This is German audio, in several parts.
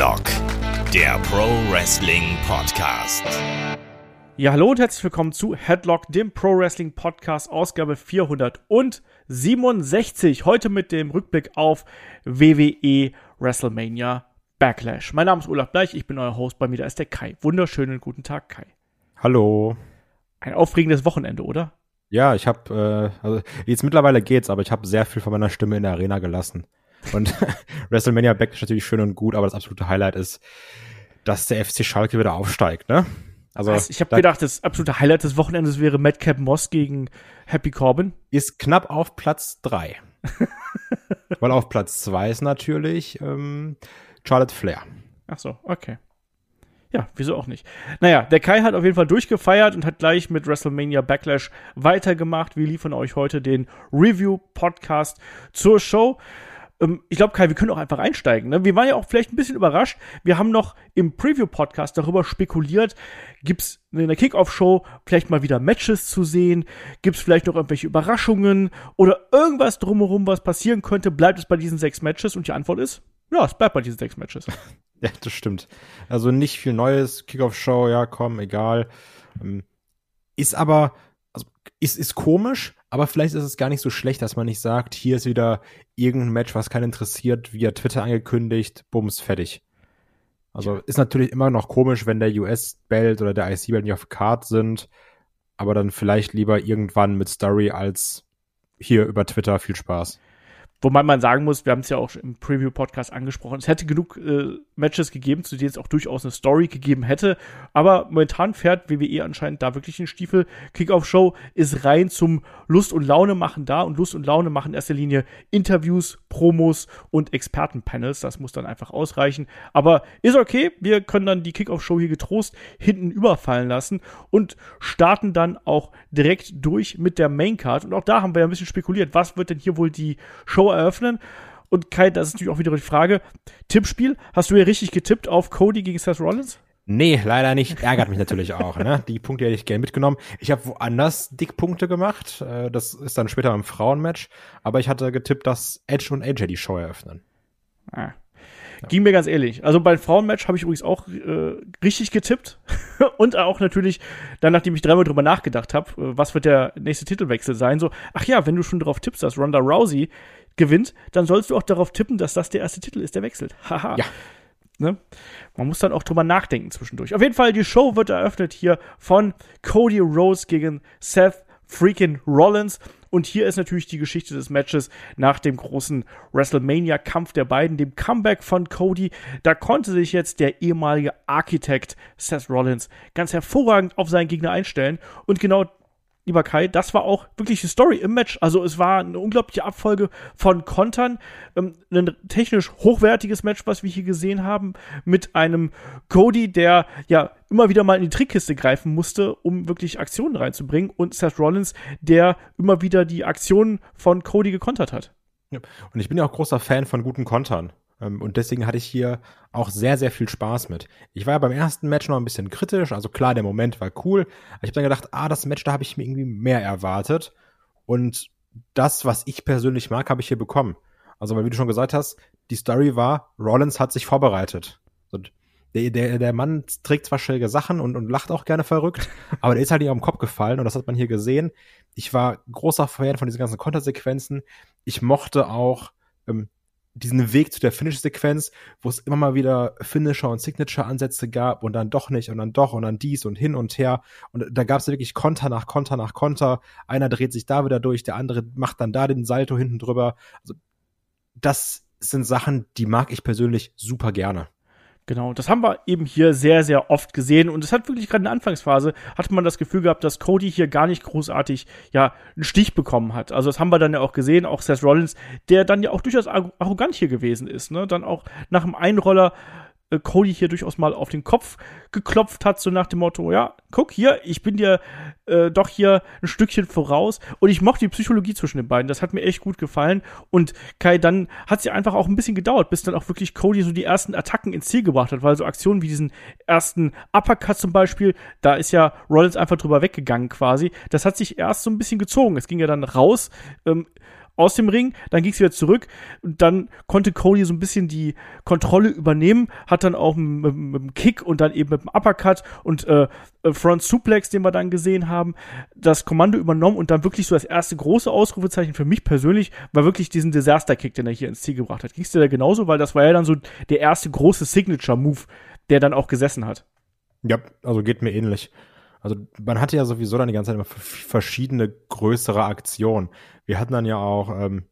Headlock, der Pro Wrestling Podcast. Ja, hallo und herzlich willkommen zu Headlock, dem Pro Wrestling Podcast, Ausgabe 467. Heute mit dem Rückblick auf WWE WrestleMania Backlash. Mein Name ist Olaf Bleich, ich bin euer Host. Bei mir da ist der Kai. Wunderschönen guten Tag, Kai. Hallo. Ein aufregendes Wochenende, oder? Ja, ich habe, äh, also jetzt mittlerweile geht's, aber ich habe sehr viel von meiner Stimme in der Arena gelassen. Und WrestleMania Back ist natürlich schön und gut, aber das absolute Highlight ist, dass der FC Schalke wieder aufsteigt, ne? Also, Was? ich habe gedacht, das absolute Highlight des Wochenendes wäre Madcap Moss gegen Happy Corbin. Ist knapp auf Platz drei. Weil auf Platz zwei ist natürlich ähm, Charlotte Flair. Ach so, okay. Ja, wieso auch nicht. Naja, der Kai hat auf jeden Fall durchgefeiert und hat gleich mit WrestleMania Backlash weitergemacht. Wir liefern euch heute den Review-Podcast zur Show. Ähm, ich glaube, Kai, wir können auch einfach einsteigen. Ne? Wir waren ja auch vielleicht ein bisschen überrascht. Wir haben noch im Preview-Podcast darüber spekuliert, gibt es in der Kickoff-Show vielleicht mal wieder Matches zu sehen? Gibt es vielleicht noch irgendwelche Überraschungen oder irgendwas drumherum, was passieren könnte? Bleibt es bei diesen sechs Matches? Und die Antwort ist, ja, es bleibt bei diesen sechs Matches. Ja, das stimmt. Also nicht viel Neues, Kickoff-Show, ja, komm, egal. Ähm, ist aber, ist, ist komisch, aber vielleicht ist es gar nicht so schlecht, dass man nicht sagt, hier ist wieder irgendein Match, was keinen interessiert, via Twitter angekündigt, bums, fertig. Also ist natürlich immer noch komisch, wenn der US-Belt oder der IC-Belt nicht auf Card sind, aber dann vielleicht lieber irgendwann mit Story als hier über Twitter viel Spaß. Wobei man sagen muss, wir haben es ja auch im Preview-Podcast angesprochen, es hätte genug äh, Matches gegeben, zu denen es auch durchaus eine Story gegeben hätte. Aber momentan fährt WWE anscheinend da wirklich den Stiefel. Kickoff-Show ist rein zum Lust und Laune machen da und Lust und Laune machen in erster Linie Interviews, Promos und Expertenpanels. Das muss dann einfach ausreichen. Aber ist okay. Wir können dann die Kickoff-Show hier getrost hinten überfallen lassen und starten dann auch direkt durch mit der Maincard. Und auch da haben wir ja ein bisschen spekuliert, was wird denn hier wohl die Show eröffnen. Und Kai, das ist natürlich auch wieder die Frage. Tippspiel, hast du ja richtig getippt auf Cody gegen Seth Rollins? Nee, leider nicht. Ärgert mich natürlich auch. Ne? Die Punkte hätte ich gerne mitgenommen. Ich habe woanders Dickpunkte gemacht. Äh, das ist dann später im Frauenmatch. Aber ich hatte getippt, dass Edge und AJ die Show eröffnen. Ah. Ging mir ganz ehrlich. Also beim Frauenmatch habe ich übrigens auch äh, richtig getippt. und auch natürlich, dann nachdem ich dreimal drüber nachgedacht habe, äh, was wird der nächste Titelwechsel sein, so, ach ja, wenn du schon darauf tippst, dass Ronda Rousey gewinnt, dann sollst du auch darauf tippen, dass das der erste Titel ist, der wechselt. Haha. ja. Ne? Man muss dann auch drüber nachdenken zwischendurch. Auf jeden Fall, die Show wird eröffnet hier von Cody Rose gegen Seth freaking Rollins. Und hier ist natürlich die Geschichte des Matches nach dem großen WrestleMania-Kampf der beiden, dem Comeback von Cody. Da konnte sich jetzt der ehemalige Architekt Seth Rollins ganz hervorragend auf seinen Gegner einstellen. Und genau lieber Kai, das war auch wirklich die Story im Match. Also es war eine unglaubliche Abfolge von Kontern, ähm, ein technisch hochwertiges Match, was wir hier gesehen haben, mit einem Cody, der ja immer wieder mal in die Trickkiste greifen musste, um wirklich Aktionen reinzubringen und Seth Rollins, der immer wieder die Aktionen von Cody gekontert hat. Und ich bin ja auch großer Fan von guten Kontern. Ähm, und deswegen hatte ich hier auch sehr, sehr viel Spaß mit. Ich war ja beim ersten Match noch ein bisschen kritisch. Also klar, der Moment war cool. Aber ich habe dann gedacht, ah, das Match, da habe ich mir irgendwie mehr erwartet. Und das, was ich persönlich mag, habe ich hier bekommen. Also, weil wie du schon gesagt hast, die Story war, Rollins hat sich vorbereitet. Und der, der, der Mann trägt zwar schräge Sachen und, und lacht auch gerne verrückt, aber der ist halt nicht auf den Kopf gefallen und das hat man hier gesehen. Ich war großer Fan von diesen ganzen Kontersequenzen. Ich mochte auch ähm, diesen Weg zu der Finish-Sequenz, wo es immer mal wieder Finisher und Signature-Ansätze gab und dann doch nicht und dann doch und dann dies und hin und her. Und da gab es wirklich Konter nach Konter nach Konter. Einer dreht sich da wieder durch, der andere macht dann da den Salto hinten drüber. Also das sind Sachen, die mag ich persönlich super gerne. Genau, das haben wir eben hier sehr, sehr oft gesehen und es hat wirklich gerade in der Anfangsphase, hat man das Gefühl gehabt, dass Cody hier gar nicht großartig, ja, einen Stich bekommen hat. Also das haben wir dann ja auch gesehen, auch Seth Rollins, der dann ja auch durchaus arrogant hier gewesen ist, ne, dann auch nach dem Einroller Cody hier durchaus mal auf den Kopf geklopft hat, so nach dem Motto, ja, guck hier, ich bin dir äh, doch hier ein Stückchen voraus. Und ich mochte die Psychologie zwischen den beiden, das hat mir echt gut gefallen. Und Kai, dann hat sie einfach auch ein bisschen gedauert, bis dann auch wirklich Cody so die ersten Attacken ins Ziel gebracht hat, weil so Aktionen wie diesen ersten Uppercut zum Beispiel, da ist ja Rollins einfach drüber weggegangen quasi, das hat sich erst so ein bisschen gezogen, es ging ja dann raus, ähm, aus dem Ring, dann ging es wieder zurück und dann konnte Cody so ein bisschen die Kontrolle übernehmen, hat dann auch mit, mit dem Kick und dann eben mit dem Uppercut und äh, äh, Front Suplex, den wir dann gesehen haben, das Kommando übernommen und dann wirklich so das erste große Ausrufezeichen für mich persönlich war wirklich diesen Disaster Kick, den er hier ins Ziel gebracht hat. Ging es dir da genauso, weil das war ja dann so der erste große Signature Move, der dann auch gesessen hat. Ja, also geht mir ähnlich. Also man hatte ja sowieso dann die ganze Zeit immer verschiedene größere Aktionen. Wir hatten dann ja auch ähm,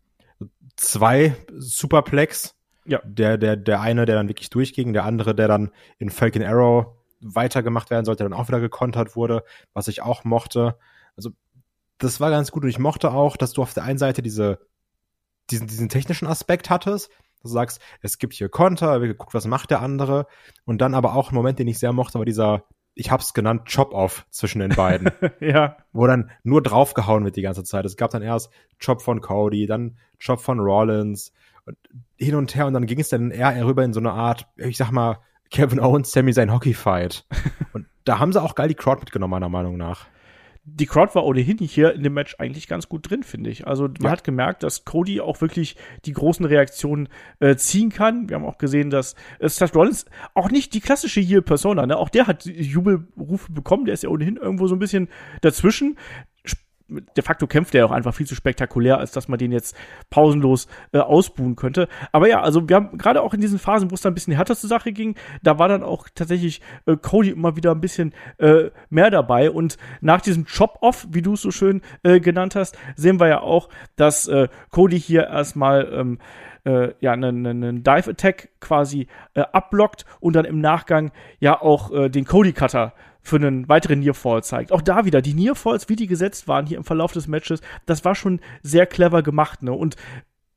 zwei Superplex. Ja. Der, der, der eine, der dann wirklich durchging, der andere, der dann in Falcon Arrow weitergemacht werden sollte, dann auch wieder gekontert wurde, was ich auch mochte. Also das war ganz gut und ich mochte auch, dass du auf der einen Seite diese, diesen, diesen technischen Aspekt hattest, Du sagst, es gibt hier Konter, wir gucken, was macht der andere. Und dann aber auch ein Moment, den ich sehr mochte, war dieser ich hab's genannt, Chop-Off zwischen den beiden. ja. Wo dann nur draufgehauen wird die ganze Zeit. Es gab dann erst Chop von Cody, dann Chop von Rollins und hin und her und dann ging es dann eher rüber in so eine Art, ich sag mal, Kevin Owens, Sammy sein Hockey-Fight. und da haben sie auch geil die Crowd mitgenommen, meiner Meinung nach die Crowd war ohnehin hier in dem Match eigentlich ganz gut drin, finde ich. Also man ja. hat gemerkt, dass Cody auch wirklich die großen Reaktionen äh, ziehen kann. Wir haben auch gesehen, dass äh, Seth Rollins auch nicht die klassische hier Persona, ne? Auch der hat Jubelrufe bekommen, der ist ja ohnehin irgendwo so ein bisschen dazwischen de facto kämpft er auch einfach viel zu spektakulär, als dass man den jetzt pausenlos äh, ausbuhen könnte. Aber ja, also wir haben gerade auch in diesen Phasen, wo es dann ein bisschen härter zur Sache ging, da war dann auch tatsächlich äh, Cody immer wieder ein bisschen äh, mehr dabei. Und nach diesem Chop-Off, wie du es so schön äh, genannt hast, sehen wir ja auch, dass äh, Cody hier erstmal ähm, äh, ja, einen, einen Dive-Attack quasi äh, abblockt und dann im Nachgang ja auch äh, den Cody-Cutter für einen weiteren Nearfall zeigt. Auch da wieder, die Nearfalls, wie die gesetzt waren hier im Verlauf des Matches, das war schon sehr clever gemacht. Ne? Und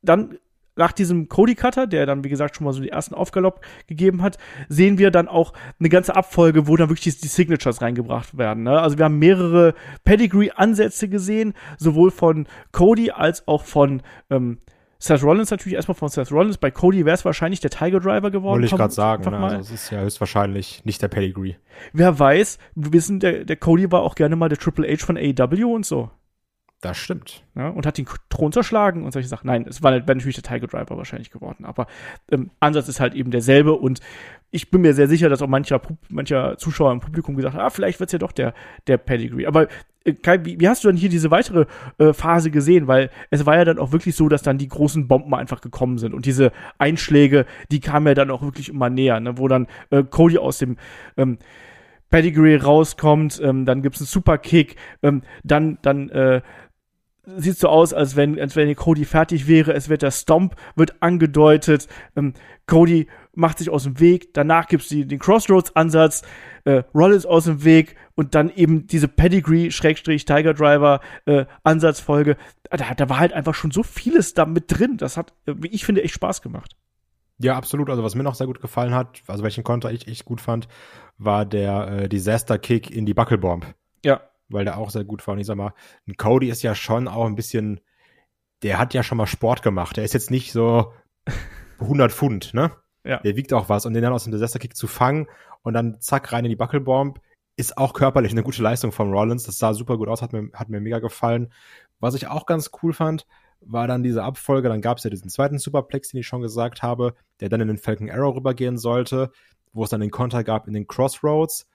dann nach diesem Cody Cutter, der dann, wie gesagt, schon mal so die ersten Aufgalopp gegeben hat, sehen wir dann auch eine ganze Abfolge, wo dann wirklich die, Signatures reingebracht werden. Ne? Also wir haben mehrere Pedigree-Ansätze gesehen, sowohl von Cody als auch von ähm, Seth Rollins natürlich erstmal von Seth Rollins. Bei Cody wäre es wahrscheinlich der Tiger Driver geworden. Wollte ich gerade sagen. Ne? Also es ist ja höchstwahrscheinlich nicht der Pedigree. Wer weiß, wir wissen, der, der Cody war auch gerne mal der Triple H von AEW und so. Das stimmt. Ja, und hat den Thron zerschlagen und solche Sachen. Nein, es war, natürlich der Tiger Driver wahrscheinlich geworden. Aber ähm, Ansatz ist halt eben derselbe und ich bin mir sehr sicher, dass auch mancher, mancher Zuschauer im Publikum gesagt hat, ah, vielleicht wird's ja doch der, der Pedigree. Aber äh, Kai, wie, wie, hast du dann hier diese weitere äh, Phase gesehen? Weil es war ja dann auch wirklich so, dass dann die großen Bomben einfach gekommen sind und diese Einschläge, die kamen ja dann auch wirklich immer näher, ne? wo dann äh, Cody aus dem ähm, Pedigree rauskommt, ähm, dann gibt's einen Superkick, ähm, dann, dann äh, sieht so aus, als wenn, als wenn Cody fertig wäre. Es wird der Stomp, wird angedeutet. Ähm, Cody macht sich aus dem Weg. Danach gibt's die, den Crossroads-Ansatz. Äh, Rollins aus dem Weg und dann eben diese Pedigree-Tiger Driver-Ansatzfolge. Äh, da, da war halt einfach schon so vieles da mit drin. Das hat, äh, wie ich finde, echt Spaß gemacht. Ja, absolut. Also was mir noch sehr gut gefallen hat, also welchen Konter ich echt gut fand, war der äh, Disaster Kick in die Buckelbomb. Ja weil der auch sehr gut war. Und ich sag mal, ein Cody ist ja schon auch ein bisschen, der hat ja schon mal Sport gemacht. Der ist jetzt nicht so 100 Pfund, ne? Ja. Der wiegt auch was. Und den dann aus dem Disaster-Kick zu fangen und dann zack rein in die Buckelbomb, ist auch körperlich eine gute Leistung von Rollins. Das sah super gut aus, hat mir, hat mir mega gefallen. Was ich auch ganz cool fand, war dann diese Abfolge. Dann gab es ja diesen zweiten Superplex, den ich schon gesagt habe, der dann in den Falcon Arrow rübergehen sollte, wo es dann den Konter gab in den Crossroads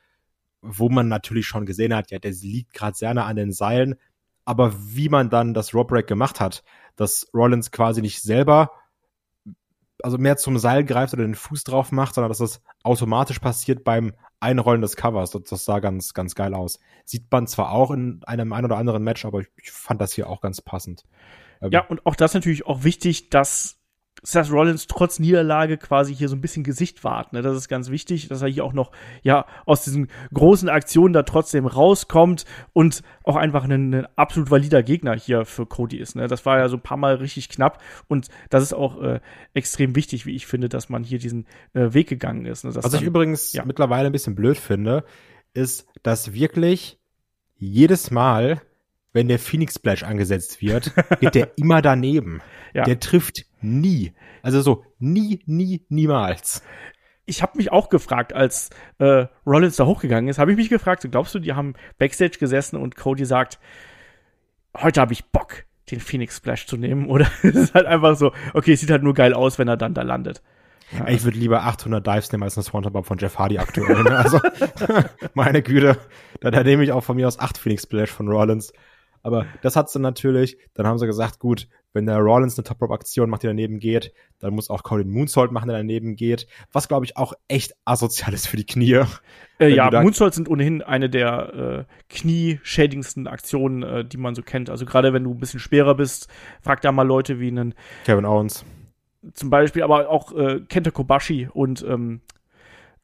wo man natürlich schon gesehen hat, ja, der liegt gerade sehr nah an den Seilen, aber wie man dann das Rope Break gemacht hat, dass Rollins quasi nicht selber also mehr zum Seil greift oder den Fuß drauf macht, sondern dass das automatisch passiert beim Einrollen des Covers. Das, das sah ganz, ganz geil aus. Sieht man zwar auch in einem ein oder anderen Match, aber ich, ich fand das hier auch ganz passend. Ja, und auch das natürlich auch wichtig, dass Seth Rollins trotz Niederlage quasi hier so ein bisschen Gesicht wahrt. Ne? Das ist ganz wichtig, dass er hier auch noch ja aus diesen großen Aktionen da trotzdem rauskommt und auch einfach ein, ein absolut valider Gegner hier für Cody ist. Ne? Das war ja so ein paar Mal richtig knapp und das ist auch äh, extrem wichtig, wie ich finde, dass man hier diesen äh, Weg gegangen ist. Ne? Was dann, ich übrigens ja. mittlerweile ein bisschen blöd finde, ist, dass wirklich jedes Mal wenn der Phoenix Splash angesetzt wird, geht der immer daneben. Ja. Der trifft nie. Also so nie, nie, niemals. Ich habe mich auch gefragt, als äh, Rollins da hochgegangen ist, habe ich mich gefragt, glaubst du, die haben Backstage gesessen und Cody sagt, heute habe ich Bock. den Phoenix Splash zu nehmen. Oder es ist halt einfach so, okay, es sieht halt nur geil aus, wenn er dann da landet. Ja. Ich würde lieber 800 Dives nehmen als eine Swanton von Jeff Hardy aktuell. Ne? Also, meine Güte, da, da nehme ich auch von mir aus 8 Phoenix Splash von Rollins. Aber das hat sie natürlich. Dann haben sie gesagt, gut, wenn der Rollins eine Top-Rope-Aktion macht, die daneben geht, dann muss auch Colin Moonsault machen, der daneben geht. Was, glaube ich, auch echt asozial ist für die Knie. Äh, ja, Moonsault sind ohnehin eine der äh, knieschädigendsten Aktionen, äh, die man so kennt. Also gerade wenn du ein bisschen schwerer bist, frag da mal Leute wie einen Kevin Owens. Zum Beispiel, aber auch äh, Kenta Kobashi und ähm,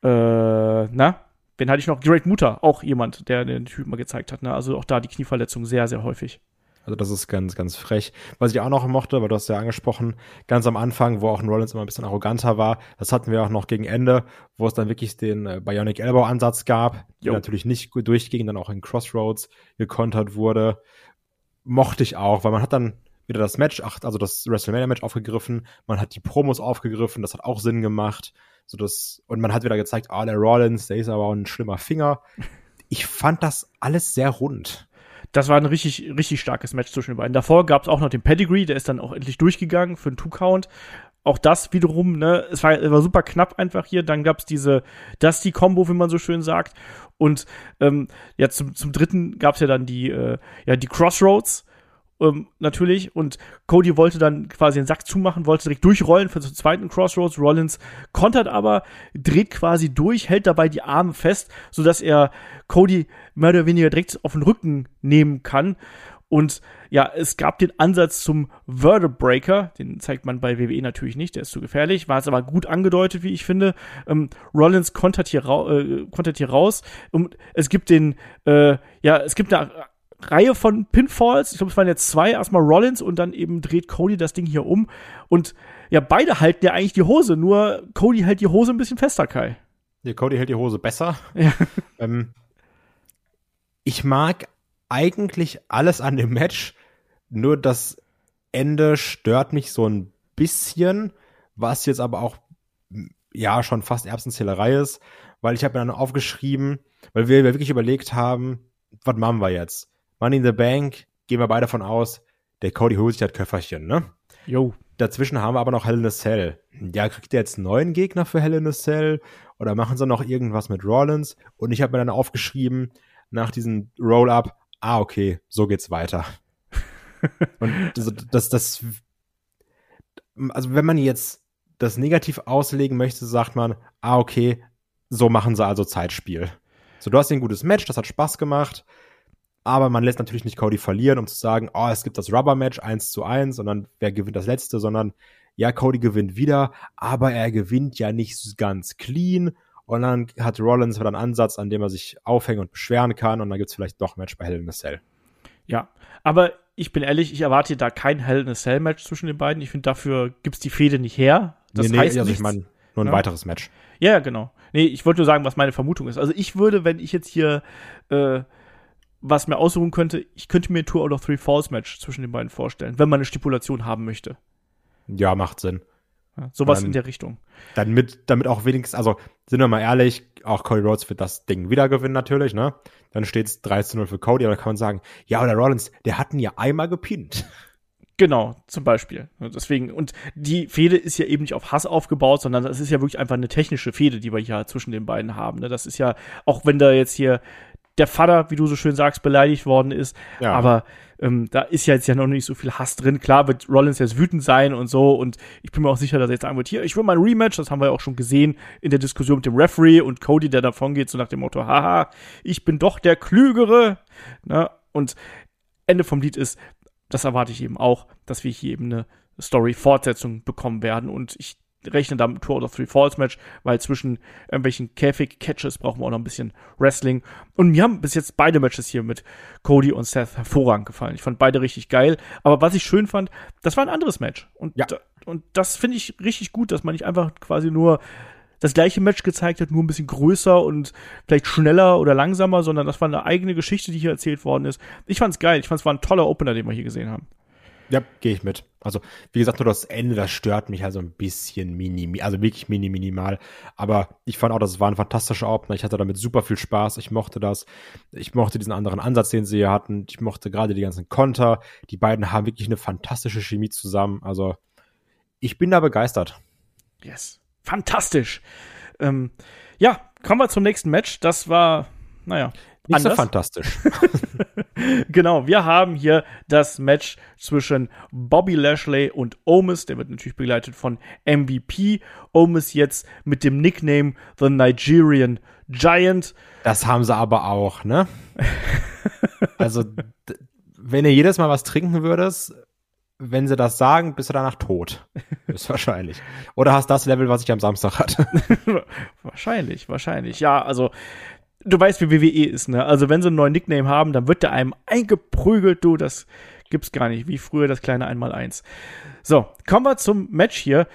äh, na, Wen hatte ich noch? Great Muta, auch jemand, der den Typen mal gezeigt hat. Ne? Also auch da die Knieverletzung sehr, sehr häufig. Also das ist ganz, ganz frech. Was ich auch noch mochte, weil du hast ja angesprochen, ganz am Anfang, wo auch ein Rollins immer ein bisschen arroganter war, das hatten wir auch noch gegen Ende, wo es dann wirklich den äh, Bionic Elbow Ansatz gab, der natürlich nicht gut durchging, dann auch in Crossroads gekontert wurde. Mochte ich auch, weil man hat dann wieder das Match, also das WrestleMania Match aufgegriffen, man hat die Promos aufgegriffen, das hat auch Sinn gemacht. So das, und man hat wieder gezeigt, ah, der Rollins, der ist aber auch ein schlimmer Finger. Ich fand das alles sehr rund. Das war ein richtig, richtig starkes Match zwischen den beiden. Davor gab es auch noch den Pedigree, der ist dann auch endlich durchgegangen für einen Two-Count. Auch das wiederum, ne, es war, war super knapp einfach hier. Dann gab es diese Dusty-Combo, wie man so schön sagt. Und ähm, ja, zum, zum dritten gab es ja dann die, äh, ja, die Crossroads ähm, natürlich. Und Cody wollte dann quasi den Sack zumachen, wollte direkt durchrollen für den zweiten Crossroads. Rollins kontert aber, dreht quasi durch, hält dabei die Arme fest, sodass er Cody mehr oder weniger direkt auf den Rücken nehmen kann. Und ja, es gab den Ansatz zum Vertebreaker, den zeigt man bei WWE natürlich nicht, der ist zu gefährlich, war es aber gut angedeutet, wie ich finde. Ähm, Rollins kontert hier, äh, kontert hier raus und es gibt den, äh, ja, es gibt eine Reihe von Pinfalls. Ich glaube, es waren jetzt zwei. Erstmal Rollins und dann eben dreht Cody das Ding hier um. Und ja, beide halten ja eigentlich die Hose, nur Cody hält die Hose ein bisschen fester, Kai. Ja, Cody hält die Hose besser. Ja. Ähm, ich mag eigentlich alles an dem Match, nur das Ende stört mich so ein bisschen, was jetzt aber auch ja schon fast Erbsenzählerei ist, weil ich habe mir dann aufgeschrieben, weil wir wirklich überlegt haben, was machen wir jetzt? Money in the Bank, gehen wir beide davon aus, der Cody holt sich das Köfferchen, ne? Jo. Dazwischen haben wir aber noch Hell in a Cell. Ja, kriegt der jetzt einen neuen Gegner für Hell in a Cell? Oder machen sie noch irgendwas mit Rollins? Und ich habe mir dann aufgeschrieben, nach diesem Roll-Up, ah, okay, so geht's weiter. Und das, das, das, also wenn man jetzt das negativ auslegen möchte, sagt man, ah, okay, so machen sie also Zeitspiel. So, du hast ein gutes Match, das hat Spaß gemacht. Aber man lässt natürlich nicht Cody verlieren, um zu sagen, oh, es gibt das Rubber-Match 1 zu 1 und dann wer gewinnt das letzte, sondern ja, Cody gewinnt wieder, aber er gewinnt ja nicht ganz clean. Und dann hat Rollins wieder einen Ansatz, an dem er sich aufhängen und beschweren kann. Und dann gibt's vielleicht doch ein Match bei Hell in a Cell. Ja, aber ich bin ehrlich, ich erwarte da kein Hell in a Cell Match zwischen den beiden. Ich finde, dafür gibt's die Fehde nicht her. Das nee, heißt nee, also ich meine, nur ein ja. weiteres Match. Ja, genau. Nee, ich wollte nur sagen, was meine Vermutung ist. Also ich würde, wenn ich jetzt hier äh, was mir aussuchen könnte, ich könnte mir ein Tour Out of Three Falls Match zwischen den beiden vorstellen, wenn man eine Stipulation haben möchte. Ja, macht Sinn. Ja, sowas dann, in der Richtung. Dann mit, damit auch wenigstens, also sind wir mal ehrlich, auch Cody Rhodes wird das Ding wieder gewinnen natürlich, ne? Dann steht's 3 zu 0 für Cody, aber da kann man sagen, ja, oder Rollins, der hat ihn ja einmal gepinnt. Genau, zum Beispiel. Deswegen, und die Fehde ist ja eben nicht auf Hass aufgebaut, sondern das ist ja wirklich einfach eine technische Fehde, die wir hier zwischen den beiden haben. Ne? Das ist ja, auch wenn da jetzt hier der Vater, wie du so schön sagst, beleidigt worden ist. Ja. Aber ähm, da ist ja jetzt ja noch nicht so viel Hass drin. Klar wird Rollins jetzt wütend sein und so. Und ich bin mir auch sicher, dass er jetzt sagen wird, hier, ich will mal ein Rematch. Das haben wir ja auch schon gesehen in der Diskussion mit dem Referee und Cody, der davon geht, so nach dem Motto, haha, ich bin doch der Klügere. Ne? Und Ende vom Lied ist, das erwarte ich eben auch, dass wir hier eben eine Story-Fortsetzung bekommen werden. Und ich rechne da mit Tour oder Three Falls Match, weil zwischen irgendwelchen Käfig-Catches brauchen wir auch noch ein bisschen Wrestling. Und mir haben bis jetzt beide Matches hier mit Cody und Seth hervorragend gefallen. Ich fand beide richtig geil. Aber was ich schön fand, das war ein anderes Match. Und, ja. und das finde ich richtig gut, dass man nicht einfach quasi nur das gleiche Match gezeigt hat, nur ein bisschen größer und vielleicht schneller oder langsamer, sondern das war eine eigene Geschichte, die hier erzählt worden ist. Ich fand's geil. Ich fand es war ein toller Opener, den wir hier gesehen haben. Ja, gehe ich mit. Also, wie gesagt, nur das Ende, das stört mich also ein bisschen mini, also wirklich mini, minimal. Aber ich fand auch, das war ein fantastischer Opener. Ich hatte damit super viel Spaß. Ich mochte das. Ich mochte diesen anderen Ansatz, den sie hier hatten. Ich mochte gerade die ganzen Konter. Die beiden haben wirklich eine fantastische Chemie zusammen. Also, ich bin da begeistert. Yes. Fantastisch. Ähm, ja, kommen wir zum nächsten Match. Das war, naja, nicht anders. so fantastisch. genau, wir haben hier das Match zwischen Bobby Lashley und Omis. Der wird natürlich begleitet von MVP. Omis jetzt mit dem Nickname The Nigerian Giant. Das haben sie aber auch, ne? also, wenn ihr jedes Mal was trinken würdest, wenn sie das sagen, bist du danach tot. Ist wahrscheinlich. Oder hast das Level, was ich am Samstag hatte. wahrscheinlich, wahrscheinlich. Ja, also du weißt, wie WWE ist, ne? Also wenn sie einen neuen Nickname haben, dann wird der einem eingeprügelt, du, das gibt's gar nicht, wie früher das kleine Einmaleins. So, kommen wir zum Match hier.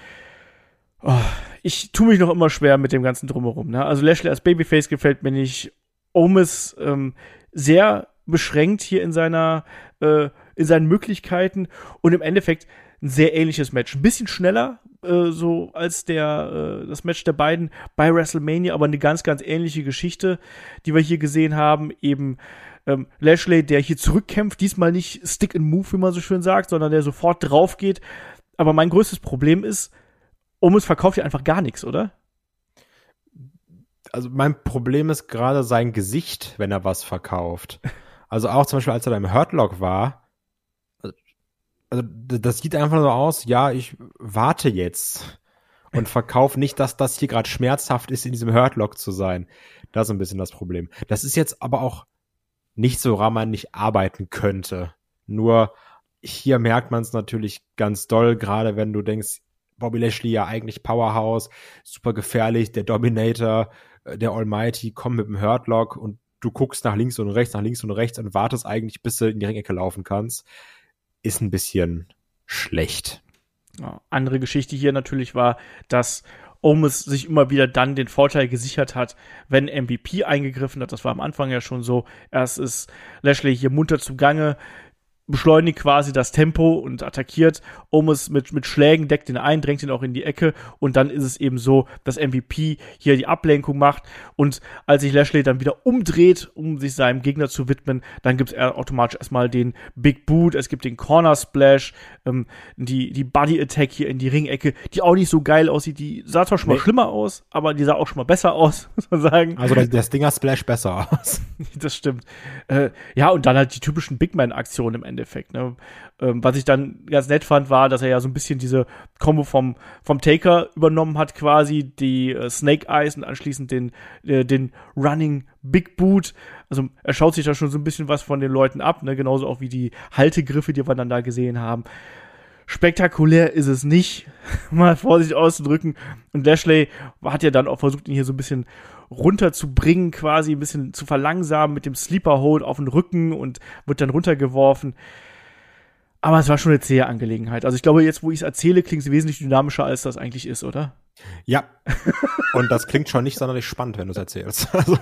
Oh, ich tue mich noch immer schwer mit dem ganzen Drumherum, ne? Also Lashley als Babyface gefällt mir nicht. Omis ähm, sehr beschränkt hier in seiner äh, in seinen Möglichkeiten und im Endeffekt ein sehr ähnliches Match. Ein bisschen schneller, äh, so als der, äh, das Match der beiden bei WrestleMania, aber eine ganz, ganz ähnliche Geschichte, die wir hier gesehen haben. Eben ähm, Lashley, der hier zurückkämpft, diesmal nicht Stick and Move, wie man so schön sagt, sondern der sofort drauf geht. Aber mein größtes Problem ist, Omos verkauft ja einfach gar nichts, oder? Also mein Problem ist gerade sein Gesicht, wenn er was verkauft. Also auch zum Beispiel, als er da im Hurtlock war, also das sieht einfach so aus, ja, ich warte jetzt und verkaufe nicht, dass das hier gerade schmerzhaft ist, in diesem Hurtlock zu sein. Das ist ein bisschen das Problem. Das ist jetzt aber auch nicht so, woran man nicht arbeiten könnte. Nur hier merkt man es natürlich ganz doll, gerade wenn du denkst, Bobby Lashley ja eigentlich Powerhouse, super gefährlich, der Dominator, äh, der Almighty, kommt mit dem Hurtlock und du guckst nach links und rechts, nach links und rechts und wartest eigentlich, bis du in die Ringecke laufen kannst ist ein bisschen schlecht. Ja, andere Geschichte hier natürlich war, dass Omis sich immer wieder dann den Vorteil gesichert hat, wenn MVP eingegriffen hat. Das war am Anfang ja schon so. Erst ist Lashley hier munter zugange, beschleunigt quasi das Tempo und attackiert. Omus mit, mit Schlägen deckt ihn ein, drängt ihn auch in die Ecke und dann ist es eben so, dass MVP hier die Ablenkung macht und als sich Lashley dann wieder umdreht, um sich seinem Gegner zu widmen, dann gibt es automatisch erstmal den Big Boot, es gibt den Corner Splash, ähm, die, die Body Attack hier in die Ringecke, die auch nicht so geil aussieht, die sah zwar schon nee. mal schlimmer aus, aber die sah auch schon mal besser aus, muss man sagen. Also der, der Stinger Splash besser aus. das stimmt. Äh, ja, und dann halt die typischen Big Man-Aktionen im Endeffekt. Endeffekt. Ne? Ähm, was ich dann ganz nett fand, war, dass er ja so ein bisschen diese Combo vom, vom Taker übernommen hat, quasi die äh, Snake Eyes und anschließend den, äh, den Running Big Boot. Also er schaut sich da schon so ein bisschen was von den Leuten ab, ne? genauso auch wie die Haltegriffe, die wir dann da gesehen haben. Spektakulär ist es nicht, mal vorsichtig auszudrücken. Und Lashley hat ja dann auch versucht, ihn hier so ein bisschen runterzubringen, quasi ein bisschen zu verlangsamen mit dem Sleeper Hold auf den Rücken und wird dann runtergeworfen. Aber es war schon eine zähe Angelegenheit. Also ich glaube, jetzt, wo ich es erzähle, klingt es wesentlich dynamischer, als das eigentlich ist, oder? Ja. Und das klingt schon nicht sonderlich spannend, wenn du es erzählst. Also,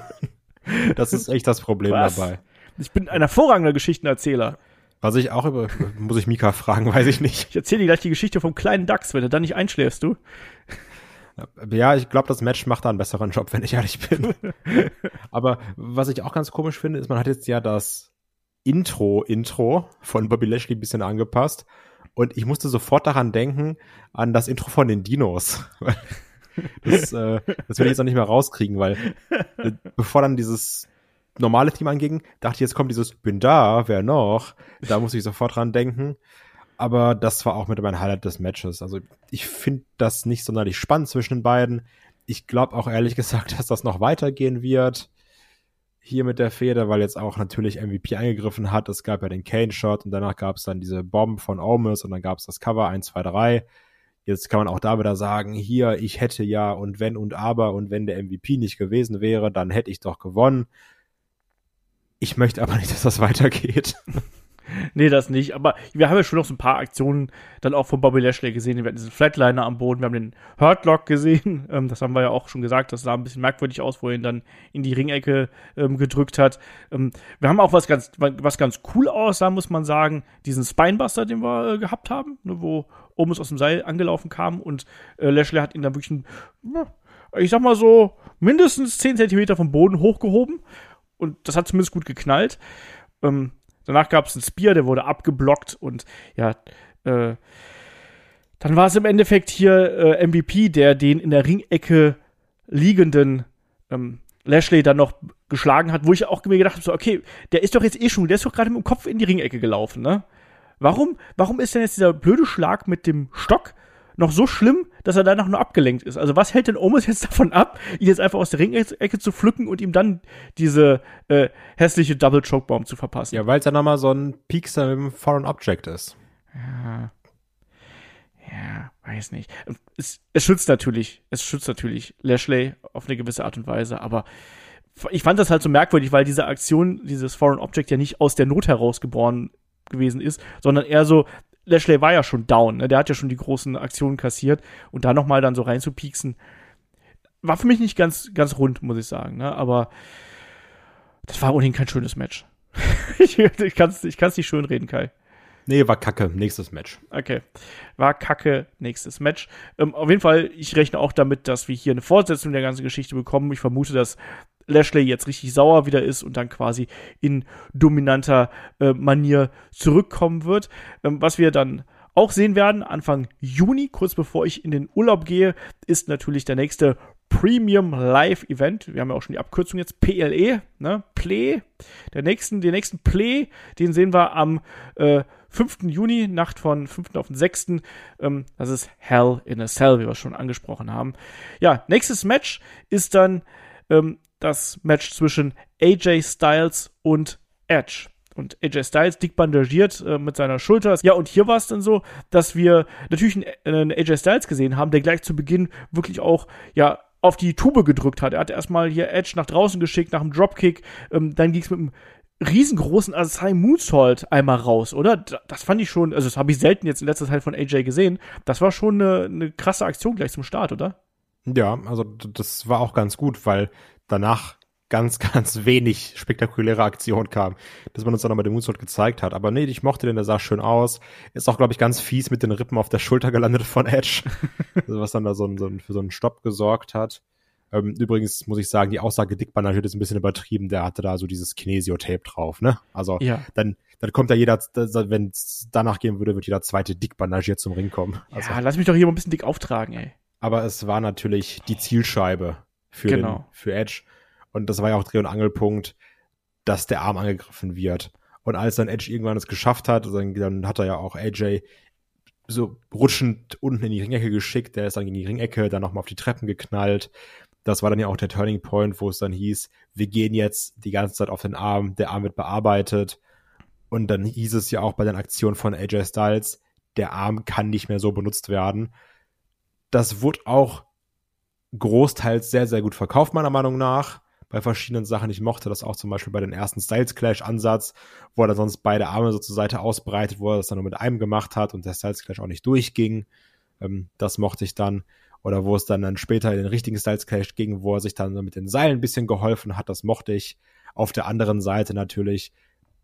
das ist echt das Problem Was? dabei. Ich bin ein hervorragender Geschichtenerzähler. Was ich auch über, muss ich Mika fragen, weiß ich nicht. Ich erzähle dir gleich die Geschichte vom kleinen Dachs, wenn du dann nicht einschläfst, du. Ja, ich glaube, das Match macht da einen besseren Job, wenn ich ehrlich bin. Aber was ich auch ganz komisch finde, ist, man hat jetzt ja das Intro-Intro von Bobby Lashley ein bisschen angepasst. Und ich musste sofort daran denken, an das Intro von den Dinos. das, äh, das will ich jetzt auch nicht mehr rauskriegen, weil äh, bevor dann dieses normale Team anging, dachte ich, jetzt kommt dieses Bin da, wer noch? Da muss ich sofort dran denken. Aber das war auch mit mein Highlight des Matches. Also ich finde das nicht sonderlich spannend zwischen den beiden. Ich glaube auch ehrlich gesagt, dass das noch weitergehen wird. Hier mit der Feder, weil jetzt auch natürlich MVP eingegriffen hat. Es gab ja den Kane-Shot und danach gab es dann diese Bomb von Omis und dann gab es das Cover 1, 2, 3. Jetzt kann man auch da wieder sagen, hier, ich hätte ja und wenn und aber und wenn der MVP nicht gewesen wäre, dann hätte ich doch gewonnen. Ich möchte aber nicht, dass das weitergeht. nee, das nicht. Aber wir haben ja schon noch so ein paar Aktionen dann auch von Bobby Lashley gesehen. Wir hatten diesen Flatliner am Boden, wir haben den Hurtlock gesehen. Ähm, das haben wir ja auch schon gesagt. Das sah ein bisschen merkwürdig aus, wo er ihn dann in die Ringecke ähm, gedrückt hat. Ähm, wir haben auch was ganz, was ganz cool aussah, muss man sagen. Diesen Spinebuster, den wir äh, gehabt haben, ne, wo Omus aus dem Seil angelaufen kam und äh, Lashley hat ihn dann wirklich, ich sag mal so, mindestens 10 Zentimeter vom Boden hochgehoben. Und das hat zumindest gut geknallt. Ähm, Danach gab es einen Spear, der wurde abgeblockt und ja, äh, dann war es im Endeffekt hier äh, MVP, der den in der Ringecke liegenden ähm, Lashley dann noch geschlagen hat, wo ich auch mir gedacht habe, so, okay, der ist doch jetzt eh schon, der ist doch gerade mit dem Kopf in die Ringecke gelaufen, ne? Warum, warum ist denn jetzt dieser blöde Schlag mit dem Stock noch so schlimm, dass er danach nur abgelenkt ist. Also was hält denn Omos jetzt davon ab, ihn jetzt einfach aus der Ringecke zu pflücken und ihm dann diese äh, hässliche Double Choke Bomb zu verpassen? Ja, weil es ja nochmal so ein Piekser mit dem Foreign Object ist. Ja. Ja, weiß nicht. Es, es schützt natürlich, es schützt natürlich Lashley auf eine gewisse Art und Weise, aber ich fand das halt so merkwürdig, weil diese Aktion, dieses Foreign Object ja nicht aus der Not heraus geboren gewesen ist, sondern eher so, Lashley war ja schon down, ne? der hat ja schon die großen Aktionen kassiert und da nochmal dann so reinzupieksen, war für mich nicht ganz, ganz rund, muss ich sagen, ne? aber das war ohnehin kein schönes Match. ich ich kann es ich kann's nicht schön reden, Kai. Nee, war kacke. Nächstes Match. Okay. War kacke. Nächstes Match. Ähm, auf jeden Fall, ich rechne auch damit, dass wir hier eine Fortsetzung der ganzen Geschichte bekommen. Ich vermute, dass Lashley jetzt richtig sauer wieder ist und dann quasi in dominanter äh, Manier zurückkommen wird. Ähm, was wir dann auch sehen werden, Anfang Juni, kurz bevor ich in den Urlaub gehe, ist natürlich der nächste Premium Live Event. Wir haben ja auch schon die Abkürzung jetzt PLE, ne? Play. Der nächsten, den nächsten Play, den sehen wir am äh, 5. Juni, Nacht von 5. auf den 6. Ähm, das ist Hell in a Cell, wie wir schon angesprochen haben. Ja, nächstes Match ist dann ähm, das Match zwischen AJ Styles und Edge. Und AJ Styles dick bandagiert äh, mit seiner Schulter. Ja, und hier war es dann so, dass wir natürlich einen, einen AJ Styles gesehen haben, der gleich zu Beginn wirklich auch, ja, auf die Tube gedrückt hat. Er hat erstmal hier Edge nach draußen geschickt, nach dem Dropkick. Ähm, dann ging es mit einem riesengroßen Asai Moonsault einmal raus, oder? Das fand ich schon, also das habe ich selten jetzt in letzter Zeit von AJ gesehen. Das war schon eine, eine krasse Aktion gleich zum Start, oder? Ja, also das war auch ganz gut, weil danach ganz, ganz wenig spektakuläre Aktion kam, dass man uns dann nochmal den Moonsault gezeigt hat. Aber nee, ich mochte den, der sah schön aus. Ist auch, glaube ich, ganz fies mit den Rippen auf der Schulter gelandet von Edge, also was dann da so, so für so einen Stopp gesorgt hat. Ähm, übrigens muss ich sagen, die Aussage dick ist ein bisschen übertrieben. Der hatte da so dieses Kinesio-Tape drauf, ne? Also ja. dann, dann kommt da jeder, wenn es danach gehen würde, wird jeder zweite dick bandagiert zum Ring kommen. Also, ja, lass mich doch hier mal ein bisschen dick auftragen, ey. Aber es war natürlich die Zielscheibe für, genau. den, für Edge. Und das war ja auch Dreh- und Angelpunkt, dass der Arm angegriffen wird. Und als dann Edge irgendwann es geschafft hat, dann, dann hat er ja auch AJ so rutschend unten in die Ringecke geschickt. Der ist dann gegen die Ringecke, dann nochmal auf die Treppen geknallt. Das war dann ja auch der Turning Point, wo es dann hieß, wir gehen jetzt die ganze Zeit auf den Arm, der Arm wird bearbeitet. Und dann hieß es ja auch bei den Aktionen von AJ Styles, der Arm kann nicht mehr so benutzt werden. Das wurde auch großteils sehr, sehr gut verkauft, meiner Meinung nach bei verschiedenen Sachen. Ich mochte das auch zum Beispiel bei den ersten Styles Clash Ansatz, wo er dann sonst beide Arme so zur Seite ausbreitet, wo er das dann nur mit einem gemacht hat und der Styles Clash auch nicht durchging. Ähm, das mochte ich dann. Oder wo es dann, dann später in den richtigen Styles Clash ging, wo er sich dann mit den Seilen ein bisschen geholfen hat, das mochte ich. Auf der anderen Seite natürlich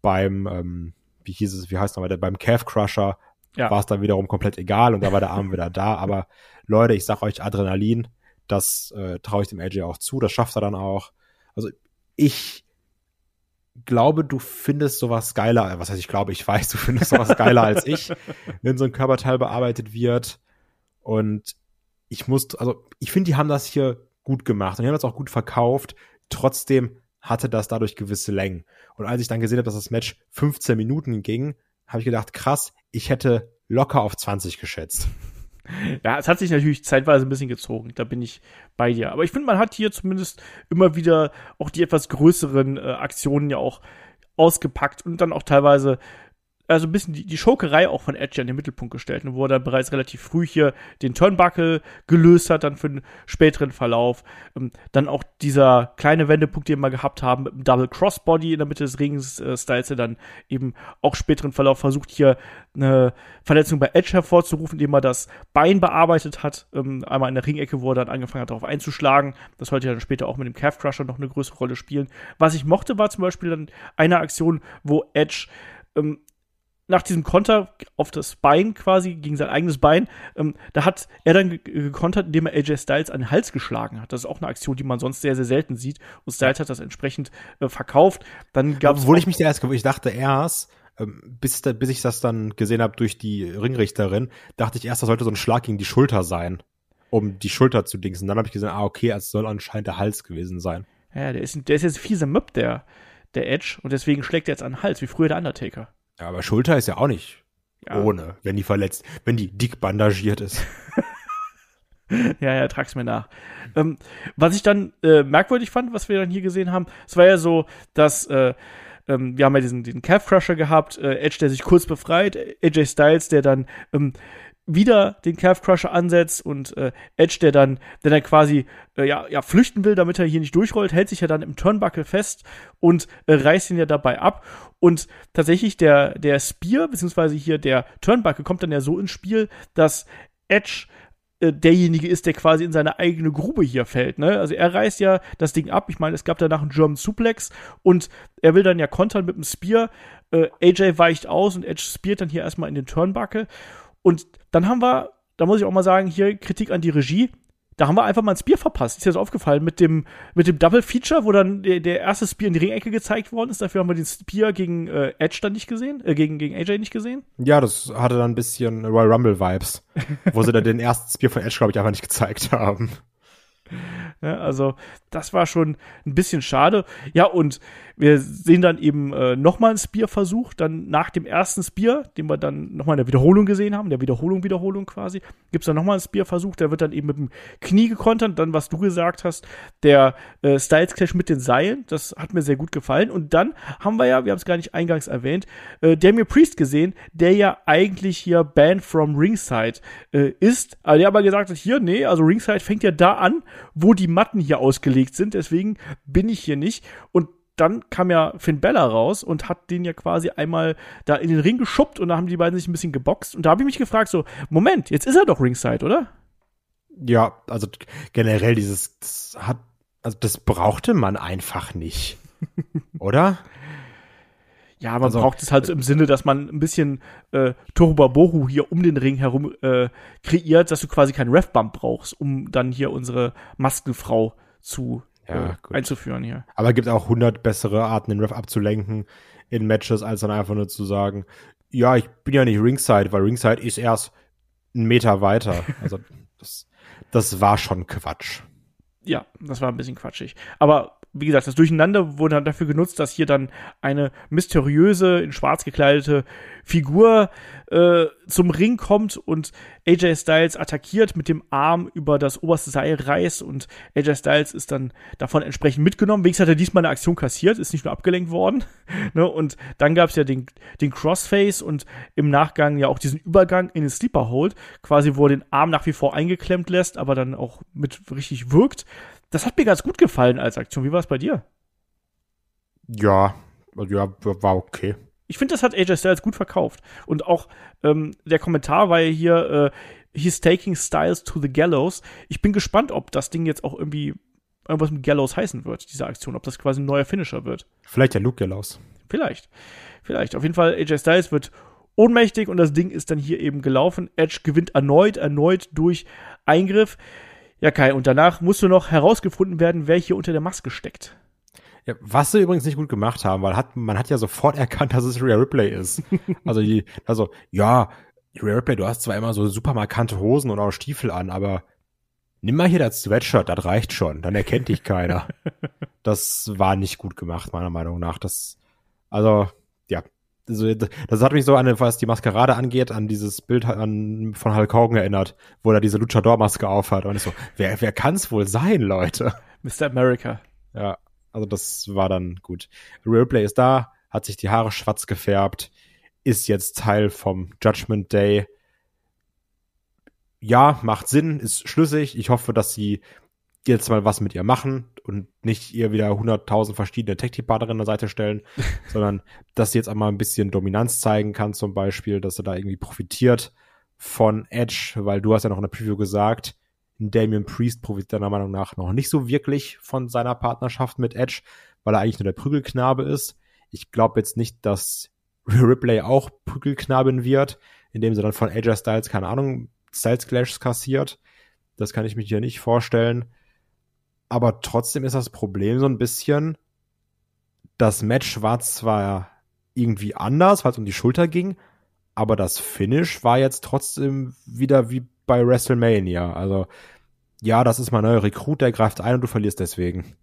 beim, ähm, wie hieß es, wie heißt nochmal, beim Calf Crusher ja. war es dann wiederum komplett egal und da war der Arm wieder da. Aber Leute, ich sag euch Adrenalin, das äh, traue ich dem AJ auch zu, das schafft er dann auch. Also ich glaube, du findest sowas geiler, was heißt ich glaube, ich weiß, du findest sowas geiler als ich, wenn so ein Körperteil bearbeitet wird. Und ich muss, also ich finde, die haben das hier gut gemacht und die haben das auch gut verkauft. Trotzdem hatte das dadurch gewisse Längen. Und als ich dann gesehen habe, dass das Match 15 Minuten ging, habe ich gedacht, krass, ich hätte locker auf 20 geschätzt. Ja, es hat sich natürlich zeitweise ein bisschen gezogen, da bin ich bei dir. Aber ich finde, man hat hier zumindest immer wieder auch die etwas größeren äh, Aktionen ja auch ausgepackt und dann auch teilweise also ein bisschen die, die Schokerei auch von Edge in den Mittelpunkt gestellt, ne, wo er dann bereits relativ früh hier den Turnbuckle gelöst hat, dann für den späteren Verlauf. Ähm, dann auch dieser kleine Wendepunkt, den wir gehabt haben, mit dem Double Crossbody in der Mitte des Rings, äh, Styles, der dann eben auch späteren Verlauf versucht, hier eine Verletzung bei Edge hervorzurufen, indem er das Bein bearbeitet hat. Ähm, einmal in der Ringecke, wo er dann angefangen hat, darauf einzuschlagen. Das sollte ja dann später auch mit dem Calf Crusher noch eine größere Rolle spielen. Was ich mochte, war zum Beispiel dann eine Aktion, wo Edge ähm, nach diesem Konter auf das Bein quasi, gegen sein eigenes Bein, ähm, da hat er dann gekontert, indem er AJ Styles an den Hals geschlagen hat. Das ist auch eine Aktion, die man sonst sehr, sehr selten sieht. Und Styles hat das entsprechend äh, verkauft. Dann gab Obwohl ich mich da erst, ich dachte erst, ähm, bis, bis ich das dann gesehen habe durch die Ringrichterin, dachte ich erst, das sollte so ein Schlag gegen die Schulter sein, um die Schulter zu dingsen. Dann habe ich gesehen, ah, okay, es soll anscheinend der Hals gewesen sein. Ja, der ist, der ist jetzt fieser Möb, der, der Edge, und deswegen schlägt er jetzt an den Hals, wie früher der Undertaker. Ja, aber Schulter ist ja auch nicht ja. ohne, wenn die verletzt, wenn die dick bandagiert ist. ja, ja, trag's mir nach. Ähm, was ich dann äh, merkwürdig fand, was wir dann hier gesehen haben, es war ja so, dass äh, ähm, wir haben ja diesen, diesen Calf Crusher gehabt, äh, Edge, der sich kurz befreit, AJ Styles, der dann ähm, wieder den Calf Crusher ansetzt und äh, Edge, der dann, der dann quasi äh, ja, ja flüchten will, damit er hier nicht durchrollt, hält sich ja dann im Turnbuckle fest und äh, reißt ihn ja dabei ab. Und tatsächlich der, der Spear, beziehungsweise hier der Turnbuckle kommt dann ja so ins Spiel, dass Edge äh, derjenige ist, der quasi in seine eigene Grube hier fällt. Ne? Also er reißt ja das Ding ab. Ich meine, es gab danach einen German Suplex und er will dann ja kontern mit dem Spear. Äh, AJ weicht aus und Edge speart dann hier erstmal in den Turnbuckle. Und dann haben wir, da muss ich auch mal sagen, hier Kritik an die Regie. Da haben wir einfach mal ein Spear verpasst. Ist dir das aufgefallen? Mit dem, mit dem Double Feature, wo dann der, der erste Spear in die Ringecke gezeigt worden ist. Dafür haben wir den Spear gegen äh, Edge dann nicht gesehen, äh, gegen, gegen AJ nicht gesehen. Ja, das hatte dann ein bisschen Royal Rumble Vibes, wo sie dann den ersten Spear von Edge, glaube ich, einfach nicht gezeigt haben. Ja, also das war schon ein bisschen schade. Ja, und wir sehen dann eben äh, nochmal einen Spear-Versuch, dann nach dem ersten Spear, den wir dann nochmal in der Wiederholung gesehen haben, der Wiederholung, Wiederholung quasi, gibt es dann nochmal einen Spear-Versuch, der wird dann eben mit dem Knie gekontert, dann, was du gesagt hast, der äh, Styles Clash mit den Seilen, das hat mir sehr gut gefallen. Und dann haben wir ja, wir haben es gar nicht eingangs erwähnt, äh, Damien Priest gesehen, der ja eigentlich hier Banned from Ringside äh, ist, aber der aber gesagt hat, hier, nee, also Ringside fängt ja da an, wo die Matten hier ausgelegt sind, deswegen bin ich hier nicht. Und dann kam ja Finn Bella raus und hat den ja quasi einmal da in den Ring geschubbt und da haben die beiden sich ein bisschen geboxt. Und da habe ich mich gefragt, so, Moment, jetzt ist er doch Ringside, oder? Ja, also generell dieses, hat, also das brauchte man einfach nicht. oder? Ja, man also, braucht es halt so im Sinne, dass man ein bisschen äh, Turbabohu hier um den Ring herum äh, kreiert, dass du quasi keinen Ref-Bump brauchst, um dann hier unsere Maskenfrau zu ja, äh, einzuführen hier. Aber gibt auch hundert bessere Arten, den Ref abzulenken in Matches, als dann einfach nur zu sagen, ja, ich bin ja nicht Ringside, weil Ringside ist erst einen Meter weiter. Also das, das war schon Quatsch. Ja, das war ein bisschen quatschig. Aber wie gesagt, das Durcheinander wurde dann dafür genutzt, dass hier dann eine mysteriöse, in schwarz gekleidete Figur äh, zum Ring kommt und AJ Styles attackiert, mit dem Arm über das oberste Seil reißt und AJ Styles ist dann davon entsprechend mitgenommen. Wenigstens hat er diesmal eine Aktion kassiert, ist nicht nur abgelenkt worden. ne? Und dann gab es ja den, den Crossface und im Nachgang ja auch diesen Übergang in den Sleeper Hold, quasi wo er den Arm nach wie vor eingeklemmt lässt, aber dann auch mit richtig wirkt. Das hat mir ganz gut gefallen als Aktion. Wie war es bei dir? Ja, ja, war okay. Ich finde, das hat AJ Styles gut verkauft. Und auch ähm, der Kommentar war ja hier, äh, he's taking Styles to the gallows. Ich bin gespannt, ob das Ding jetzt auch irgendwie irgendwas mit Gallows heißen wird, diese Aktion, ob das quasi ein neuer Finisher wird. Vielleicht der Luke Gallows. Vielleicht. Vielleicht. Auf jeden Fall, AJ Styles wird ohnmächtig und das Ding ist dann hier eben gelaufen. Edge gewinnt erneut, erneut durch Eingriff. Ja, Kai, und danach musste noch herausgefunden werden, wer hier unter der Maske steckt. Ja, was sie übrigens nicht gut gemacht haben, weil hat, man hat ja sofort erkannt, dass es Rhea Ripley ist. also die, also, ja, Rhea Ripley, du hast zwar immer so super markante Hosen und auch Stiefel an, aber nimm mal hier das Sweatshirt, das reicht schon, dann erkennt dich keiner. das war nicht gut gemacht, meiner Meinung nach. Das, also, ja, also, das hat mich so an, was die Maskerade angeht, an dieses Bild an, von Hulk Hogan erinnert, wo er diese Luchador-Maske aufhat. Und ich so, wer, wer kann's wohl sein, Leute? Mr. America. Ja, also das war dann gut. Replay ist da, hat sich die Haare schwarz gefärbt. ist jetzt Teil vom Judgment Day. Ja, macht Sinn, ist schlüssig. Ich hoffe, dass sie jetzt mal was mit ihr machen und nicht ihr wieder 100.000 verschiedene Tech-Team-Partnerinnen an der Seite stellen, sondern dass sie jetzt einmal ein bisschen Dominanz zeigen kann, zum Beispiel, dass sie da irgendwie profitiert von Edge, weil du hast ja noch in der Preview gesagt, Damian Priest profitiert deiner Meinung nach noch nicht so wirklich von seiner Partnerschaft mit Edge, weil er eigentlich nur der Prügelknabe ist. Ich glaube jetzt nicht, dass Ripley auch Prügelknabin wird, indem sie dann von AJ Styles, keine Ahnung, Styles Clash kassiert. Das kann ich mir hier nicht vorstellen. Aber trotzdem ist das Problem so ein bisschen, das Match war zwar irgendwie anders, weil es um die Schulter ging, aber das Finish war jetzt trotzdem wieder wie bei WrestleMania. Also, ja, das ist mein neuer Rekrut, der greift ein und du verlierst deswegen.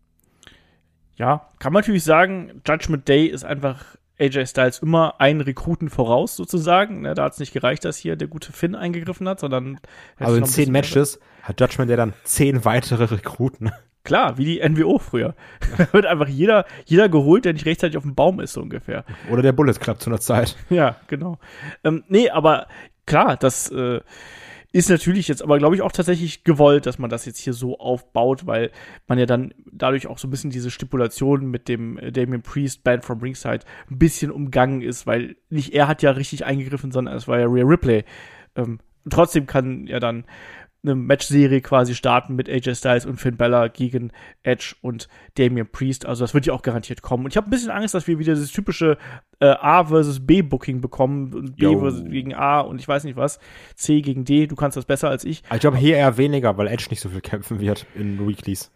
Ja, kann man natürlich sagen, Judgment Day ist einfach AJ Styles immer einen Rekruten voraus, sozusagen. Ne, da hat es nicht gereicht, dass hier der gute Finn eingegriffen hat, sondern. Also in zehn Matches hat Judgment Day dann zehn weitere Rekruten. Klar, wie die NWO früher. Da wird einfach jeder, jeder geholt, der nicht rechtzeitig auf dem Baum ist, so ungefähr. Oder der Bullet Club zu einer Zeit. Ja, genau. Ähm, nee, aber klar, das äh, ist natürlich jetzt aber, glaube ich, auch tatsächlich gewollt, dass man das jetzt hier so aufbaut, weil man ja dann dadurch auch so ein bisschen diese Stipulation mit dem äh, Damien Priest Band from Ringside ein bisschen umgangen ist, weil nicht er hat ja richtig eingegriffen, sondern es war ja Rhea Ripley. Ähm, trotzdem kann ja dann eine Matchserie quasi starten mit AJ Styles und Finn Bella gegen Edge und Damian Priest. Also das wird ja auch garantiert kommen. Und ich habe ein bisschen Angst, dass wir wieder dieses typische äh, A versus B Booking bekommen und B versus gegen A und ich weiß nicht was, C gegen D. Du kannst das besser als ich. Ich glaube hier eher weniger, weil Edge nicht so viel kämpfen wird in Weeklies.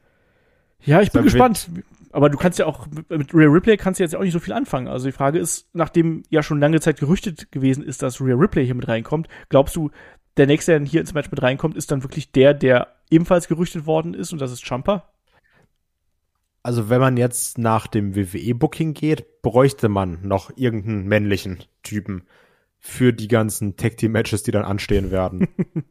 Ja, ich bin gespannt. Aber du kannst ja auch, mit Rhea Ripley kannst du jetzt ja auch nicht so viel anfangen. Also die Frage ist, nachdem ja schon lange Zeit gerüchtet gewesen ist, dass Rhea Ripley hier mit reinkommt, glaubst du, der nächste, der hier ins Match mit reinkommt, ist dann wirklich der, der ebenfalls gerüchtet worden ist und das ist Jumper? Also wenn man jetzt nach dem WWE-Booking geht, bräuchte man noch irgendeinen männlichen Typen für die ganzen Tag-Team-Matches, die dann anstehen werden.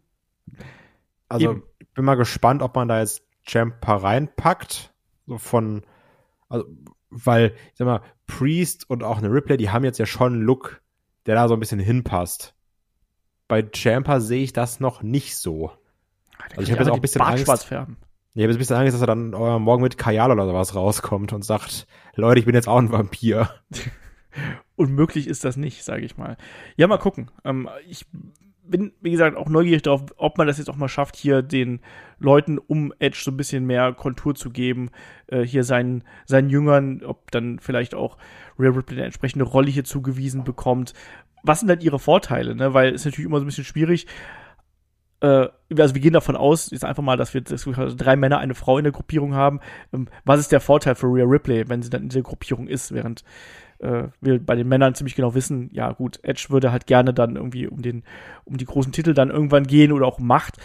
also Eben. ich bin mal gespannt, ob man da jetzt Champa reinpackt. So von, also, weil, ich sag mal, Priest und auch eine Ripley, die haben jetzt ja schon einen Look, der da so ein bisschen hinpasst bei Champa sehe ich das noch nicht so. Also ich habe jetzt auch ein bisschen Angst. Färben. Ich habe ein bisschen Angst, dass er dann äh, morgen mit Kajal oder sowas rauskommt und sagt, Leute, ich bin jetzt auch ein Vampir. Unmöglich ist das nicht, sage ich mal. Ja, mal gucken. Ähm, ich bin, wie gesagt, auch neugierig darauf, ob man das jetzt auch mal schafft, hier den Leuten um Edge so ein bisschen mehr Kontur zu geben, äh, hier seinen, seinen Jüngern, ob dann vielleicht auch Real Ripley eine entsprechende Rolle hier zugewiesen bekommt, was sind dann ihre Vorteile, ne? Weil es natürlich immer so ein bisschen schwierig. Äh, also wir gehen davon aus, jetzt einfach mal, dass wir, dass wir drei Männer, eine Frau in der Gruppierung haben. Ähm, was ist der Vorteil für Rhea Ripley, wenn sie dann in dieser Gruppierung ist, während äh, wir bei den Männern ziemlich genau wissen, ja gut, Edge würde halt gerne dann irgendwie um den, um die großen Titel dann irgendwann gehen oder auch Macht.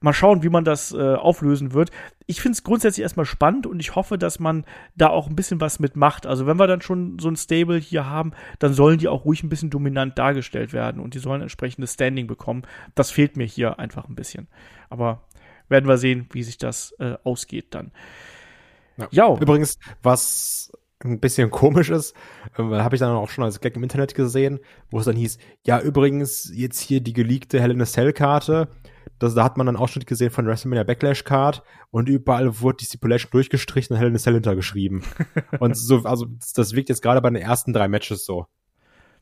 Mal schauen, wie man das äh, auflösen wird. Ich finde es grundsätzlich erstmal spannend und ich hoffe, dass man da auch ein bisschen was mitmacht. Also wenn wir dann schon so ein Stable hier haben, dann sollen die auch ruhig ein bisschen dominant dargestellt werden und die sollen entsprechendes Standing bekommen. Das fehlt mir hier einfach ein bisschen. Aber werden wir sehen, wie sich das äh, ausgeht dann. Ja. ja. Übrigens, was ein bisschen komisch ist, äh, habe ich dann auch schon als Gag im Internet gesehen, wo es dann hieß, ja, übrigens, jetzt hier die geleakte Hell in a Cell Karte, das, da hat man dann Ausschnitt gesehen von WrestleMania Backlash Card und überall wurde die Stipulation durchgestrichen und Hell in a Cell hintergeschrieben. und so, also das wirkt jetzt gerade bei den ersten drei Matches so.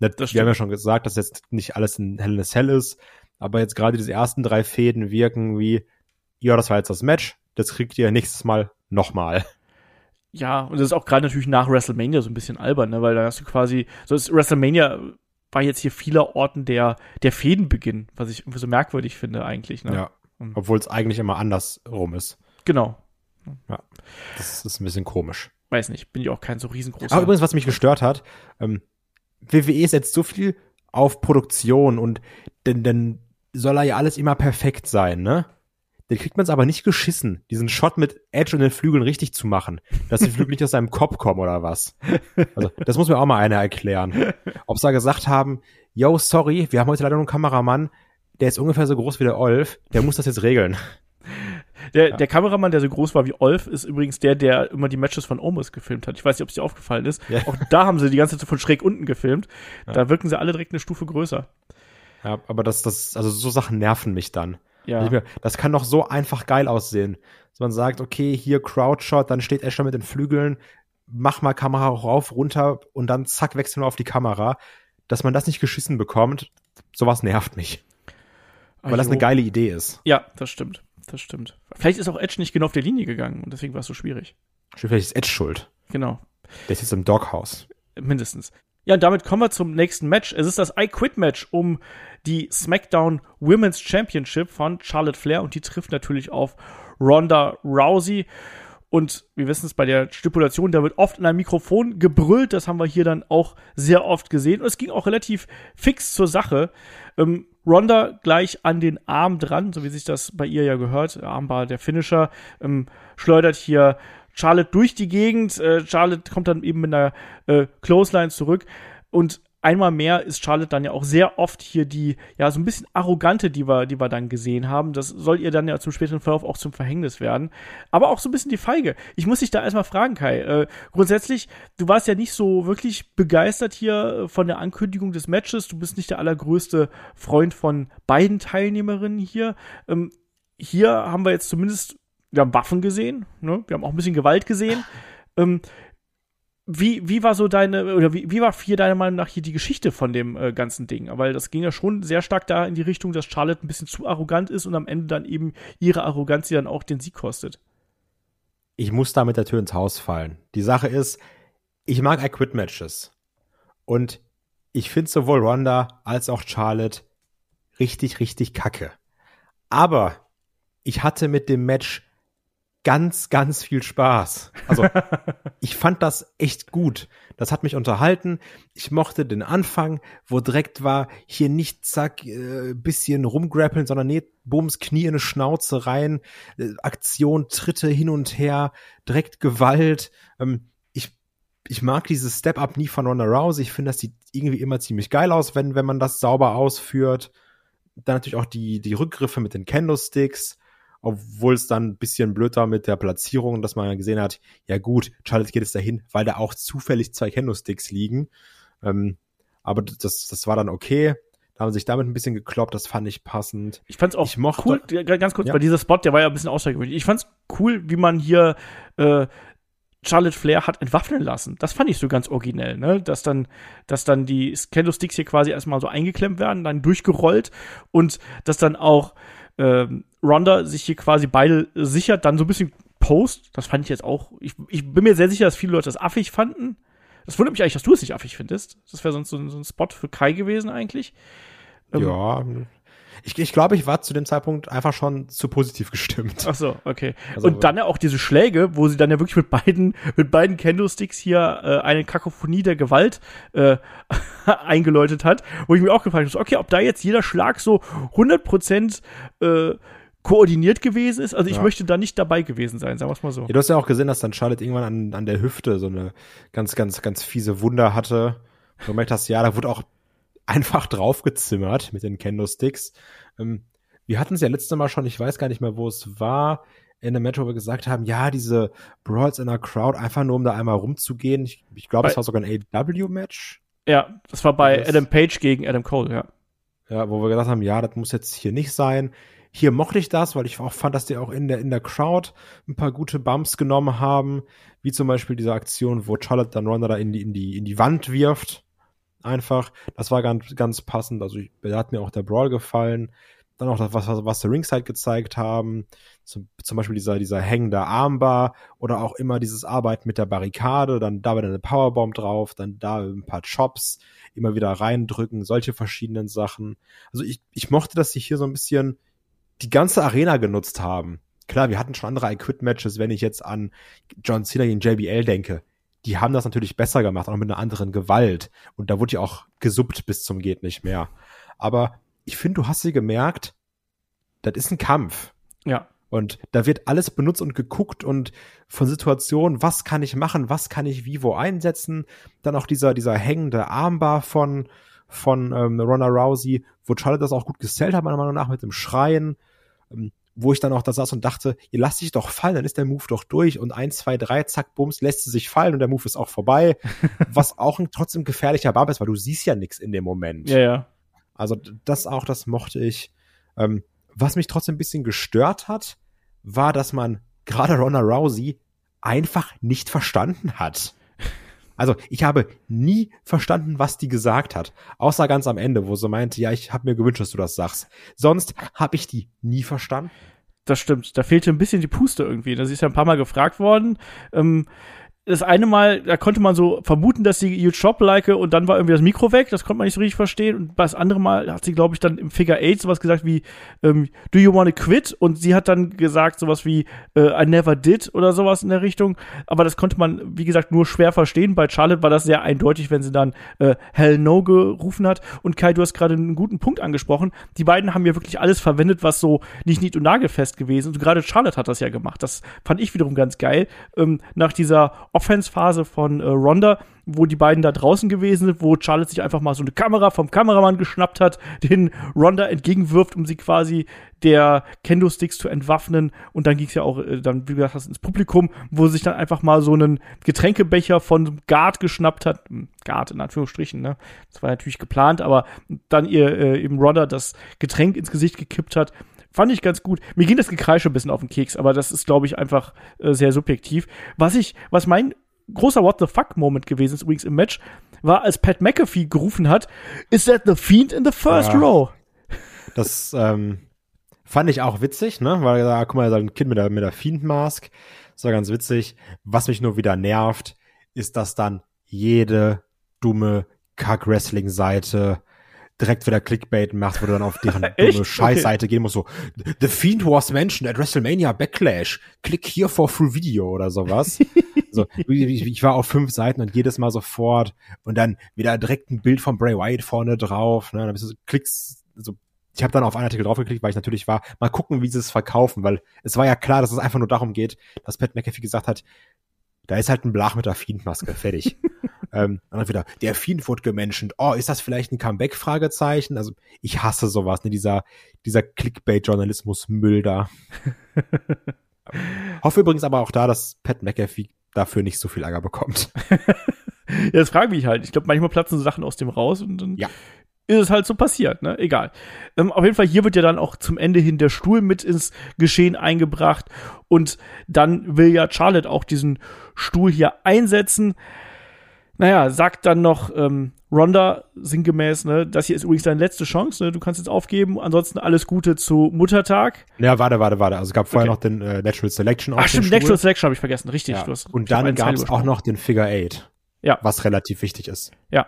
Wir haben ja schon gesagt, dass jetzt nicht alles in Hell in a Cell ist, aber jetzt gerade diese ersten drei Fäden wirken wie, ja, das war jetzt das Match, das kriegt ihr nächstes Mal nochmal. Ja, und das ist auch gerade natürlich nach WrestleMania so ein bisschen albern, ne? weil da hast du quasi, so ist WrestleMania war jetzt hier vieler Orten der, der Fädenbeginn, was ich irgendwie so merkwürdig finde eigentlich. Ne? Ja, obwohl es eigentlich immer andersrum ist. Genau. Ja, das ist ein bisschen komisch. Weiß nicht, bin ich auch kein so riesengroßer. Aber übrigens, was mich gestört hat, ähm, WWE setzt so viel auf Produktion und denn, denn soll er ja alles immer perfekt sein, ne? Den kriegt man es aber nicht geschissen, diesen Shot mit Edge und den Flügeln richtig zu machen, dass die Flügel nicht aus seinem Kopf kommen oder was. Also, das muss mir auch mal einer erklären. Ob sie da gesagt haben, yo, sorry, wir haben heute leider nur einen Kameramann, der ist ungefähr so groß wie der Olf, der muss das jetzt regeln. Der, Ja. der Kameramann, der so groß war wie Olf, ist übrigens der, der immer die Matches von Omos gefilmt hat. Ich weiß nicht, ob es dir aufgefallen ist. Ja. Auch da haben sie die ganze Zeit von schräg unten gefilmt. Ja. Da wirken sie alle direkt eine Stufe größer. Ja, aber das, das, also so Sachen nerven mich dann. Ja. Mir, das kann doch so einfach geil aussehen. Dass man sagt, okay, hier Crowdshot, dann steht Asher mit den Flügeln, mach mal Kamera rauf, runter und dann zack, wechseln wir auf die Kamera. Dass man das nicht geschissen bekommt, sowas nervt mich. Weil das Ajo. eine geile Idee ist. Ja, das stimmt. Das stimmt. Vielleicht ist auch Edge nicht genau auf der Linie gegangen und deswegen war es so schwierig. Vielleicht ist Edge schuld. Genau. Der ist jetzt im Doghouse. Mindestens. Ja, und damit kommen wir zum nächsten Match. Es ist das I Quit Match um die SmackDown Women's Championship von Charlotte Flair und die trifft natürlich auf Ronda Rousey. Und wir wissen es bei der Stipulation, da wird oft in einem Mikrofon gebrüllt. Das haben wir hier dann auch sehr oft gesehen. Und es ging auch relativ fix zur Sache. Ähm, Ronda gleich an den Arm dran, so wie sich das bei ihr ja gehört. Armbar der Finisher. Ähm, schleudert hier Charlotte durch die Gegend. Äh, Charlotte kommt dann eben mit einer äh, Clothesline zurück. Und einmal mehr ist Charlotte dann ja auch sehr oft hier die, ja, so ein bisschen arrogante, die wir, die wir dann gesehen haben. Das soll ihr dann ja zum späteren Verlauf auch zum Verhängnis werden. Aber auch so ein bisschen die Feige. Ich muss dich da erstmal fragen, Kai. Äh, grundsätzlich, du warst ja nicht so wirklich begeistert hier äh, von der Ankündigung des Matches. Du bist nicht der allergrößte Freund von beiden Teilnehmerinnen hier. Ähm, hier haben wir jetzt zumindest, wir haben Waffen gesehen, ne? wir haben auch ein bisschen Gewalt gesehen. Ähm, wie, wie war so deine, oder wie, wie war hier deiner Meinung nach hier die Geschichte von dem äh, ganzen Ding? Weil das ging ja schon sehr stark da in die Richtung, dass Charlotte ein bisschen zu arrogant ist und am Ende dann eben ihre Arroganz, die dann auch den Sieg kostet. Ich muss da mit der Tür ins Haus fallen. Die Sache ist, ich mag I Quit Matches. Und ich finde sowohl Ronda als auch Charlotte richtig, richtig kacke. Aber ich hatte mit dem Match ganz, ganz viel Spaß. Also ich fand das echt gut. Das hat mich unterhalten. Ich mochte den Anfang, wo direkt war, hier nicht zack, äh, bisschen rumgrappeln, sondern nee, Bums, Knie in eine Schnauze rein, äh, Aktion, Tritte hin und her, direkt Gewalt. Ähm, ich, ich mag dieses Step-Up nie von Ronda Rousey. Ich finde, das sieht irgendwie immer ziemlich geil aus, wenn, wenn man das sauber ausführt. Dann natürlich auch die, die Rückgriffe mit den Candlesticks obwohl es dann ein bisschen blöd war mit der Platzierung, dass man gesehen hat, ja gut, Charlotte geht es dahin, weil da auch zufällig zwei Candlesticks liegen. Ähm, aber das, das war dann okay. Da haben sie sich damit ein bisschen gekloppt, das fand ich passend. Ich fand's auch Ich mochte- cool, ganz kurz, Ja. weil dieser Spot, der war ja ein bisschen außergewöhnlich. Ich fand's cool, wie man hier äh, Charlotte Flair hat entwaffnen lassen. Das fand ich so ganz originell, ne? Dass dann, dass dann die Candlesticks hier quasi erstmal so eingeklemmt werden, dann durchgerollt und dass dann auch ähm, Ronda sich hier quasi beide sichert, dann so ein bisschen post. Das fand ich jetzt auch. Ich, ich bin mir sehr sicher, dass viele Leute das affig fanden. Das wundert mich eigentlich, dass du es nicht affig findest. Das wäre sonst so, ein- so ein Spot für Kai gewesen eigentlich. Ähm, ja. Ich, ich glaube, ich war zu dem Zeitpunkt einfach schon zu positiv gestimmt. Ach so, okay. Also- und dann ja auch diese Schläge, wo sie dann ja wirklich mit beiden, mit beiden Candlesticks hier äh, eine Kakophonie der Gewalt äh, eingeläutet hat, wo ich mir auch gefragt habe, okay, ob da jetzt jeder Schlag so 100% äh, koordiniert gewesen ist. Also ich Ja. möchte da nicht dabei gewesen sein, sagen wir es mal so. Ja, du hast ja auch gesehen, dass dann Charlotte irgendwann an, an der Hüfte so eine ganz, ganz, ganz fiese Wunde hatte. Du gemerkt hast, ja, da wurde auch einfach draufgezimmert mit den Kendo-Sticks. Ähm, wir hatten es ja letztes Mal schon, ich weiß gar nicht mehr, wo es war, in der Match, wo wir gesagt haben, ja, diese Brawls in der Crowd, einfach nur um da einmal rumzugehen. Ich, ich glaube, es war sogar ein AW-Match. Ja, das war bei Das- Adam Page gegen Adam Cole, ja. Ja, wo wir gesagt haben, ja, das muss jetzt hier nicht sein. Hier mochte ich das, weil ich auch fand, dass die auch in der, in der Crowd ein paar gute Bumps genommen haben, wie zum Beispiel diese Aktion, wo Charlotte dann Ronda da in die, in die, in die Wand wirft. Einfach. Das war ganz, ganz passend. Also, ich, da hat mir auch der Brawl gefallen. Dann auch das, was, was, der Ringside gezeigt haben. Zum, zum Beispiel dieser, dieser hängende Armbar oder auch immer dieses Arbeiten mit der Barrikade, dann da wieder eine Powerbomb drauf, dann da ein paar Chops, immer wieder reindrücken, solche verschiedenen Sachen. Also ich, ich mochte, dass sie hier so ein bisschen die ganze Arena genutzt haben. Klar, wir hatten schon andere I-Quit-Matches, wenn ich jetzt an John Cena gegen JBL denke. Die haben das natürlich besser gemacht, auch mit einer anderen Gewalt. Und da wurde ja auch gesuppt bis zum geht nicht mehr. Aber ich finde, du hast sie gemerkt, das ist ein Kampf. Ja. Und da wird alles benutzt und geguckt und von Situationen, was kann ich machen, was kann ich wie wo einsetzen. Dann auch dieser, dieser hängende Armbar von, von ähm, Ronda Rousey, wo Charlotte das auch gut gestellt hat, meiner Meinung nach, mit dem Schreien. Ähm, wo ich dann auch da saß und dachte, ihr lasst dich doch fallen, dann ist der Move doch durch und eins, zwei, drei, zack, bums, lässt sie sich fallen und der Move ist auch vorbei. was auch ein trotzdem gefährlicher Bump ist, weil du siehst ja nichts in dem Moment. Ja, ja. Also das auch, das mochte ich. Ähm, was mich trotzdem ein bisschen gestört hat, war, dass man gerade Ronda Rousey einfach nicht verstanden hat. Also ich habe nie verstanden, was die gesagt hat. Außer ganz am Ende, wo sie meinte, ja, ich habe mir gewünscht, dass du das sagst. Sonst habe ich die nie verstanden. Das stimmt. Da fehlte ein bisschen die Puste irgendwie. Das ist ja ein paar Mal gefragt worden. Ähm, das eine Mal, da konnte man so vermuten, dass sie huge Shop like und dann war irgendwie das Mikro weg, das konnte man nicht so richtig verstehen. Und das andere Mal hat sie, glaube ich, dann im Figure 8 sowas gesagt wie, ähm, do you wanna quit? Und sie hat dann gesagt sowas wie, äh, I never did oder sowas in der Richtung. Aber das konnte man, wie gesagt, nur schwer verstehen. Bei Charlotte war das sehr eindeutig, wenn sie dann äh, Hell No gerufen hat. Und Kai, du hast gerade einen guten Punkt angesprochen. Die beiden haben ja wirklich alles verwendet, was so nicht nied- und nagelfest gewesen. Und gerade Charlotte hat das ja gemacht. Das fand ich wiederum ganz geil. Ähm, nach dieser Offense-Phase von äh, Ronda, wo die beiden da draußen gewesen sind, wo Charlotte sich einfach mal so eine Kamera vom Kameramann geschnappt hat, den Ronda entgegenwirft, um sie quasi der Kendo-Sticks zu entwaffnen. Und dann ging es ja auch äh, dann, wie gesagt, ins Publikum, wo sich dann einfach mal so einen Getränkebecher von Guard geschnappt hat. Hm, Guard in Anführungsstrichen, ne? Das war natürlich geplant, aber dann ihr äh, eben Ronda das Getränk ins Gesicht gekippt hat. Fand ich ganz gut. Mir ging das Gekreische ein bisschen auf den Keks, aber das ist, glaube ich, einfach äh, sehr subjektiv. Was ich, was mein großer What the fuck-Moment gewesen ist übrigens im Match, war, als Pat McAfee gerufen hat, Is that the Fiend in the first Ja. row? Das ähm, fand ich auch witzig, ne? Weil da, guck mal, da ist ein Kind mit der, mit der Fiend-Mask. Das war ganz witzig. Was mich nur wieder nervt, ist, dass dann jede dumme Kack-Wrestling-Seite direkt wieder Clickbait macht, wo du dann auf deren dumme Scheißseite gehen musst, so The Fiend was mentioned at WrestleMania Backlash. Click here for full video oder sowas. so, ich, ich war auf fünf Seiten und jedes Mal sofort und dann wieder direkt ein Bild von Bray Wyatt vorne drauf. Ne? Dann bist du so, klickst, so ich habe dann auf einen Artikel draufgeklickt, weil ich natürlich war, mal gucken, wie sie es verkaufen, weil es war ja klar, dass es einfach nur darum geht, dass Pat McAfee gesagt hat, da ist halt ein Blach mit der Fiend-Maske, fertig. ähm, dann wieder, der Fiend wurde gemenschent. Oh, ist das vielleicht ein Comeback? Fragezeichen. Also ich hasse sowas, ne? dieser, dieser Clickbait-Journalismus-Müll da. Hoffe übrigens aber auch da, dass Pat McAfee dafür nicht so viel Ärger bekommt. Ja, das frage mich halt. Ich glaube, manchmal platzen so Sachen aus dem raus und dann Ja. ist es halt so passiert, ne? Egal. Ähm, auf jeden Fall, hier wird ja dann auch zum Ende hin der Stuhl mit ins Geschehen eingebracht und dann will ja Charlotte auch diesen Stuhl hier einsetzen. Naja, sagt dann noch ähm, Ronda sinngemäß, ne, das hier ist übrigens deine letzte Chance, ne, du kannst jetzt aufgeben, ansonsten alles Gute zu Muttertag. Ja, warte, warte, warte. Also es gab vorher Okay. noch den äh, Natural Selection auf Ach stimmt. Natural Selection habe ich vergessen, richtig. Ja. Hast, Und dann gab es auch noch den Figure Eight. Ja. Was relativ wichtig ist. Ja.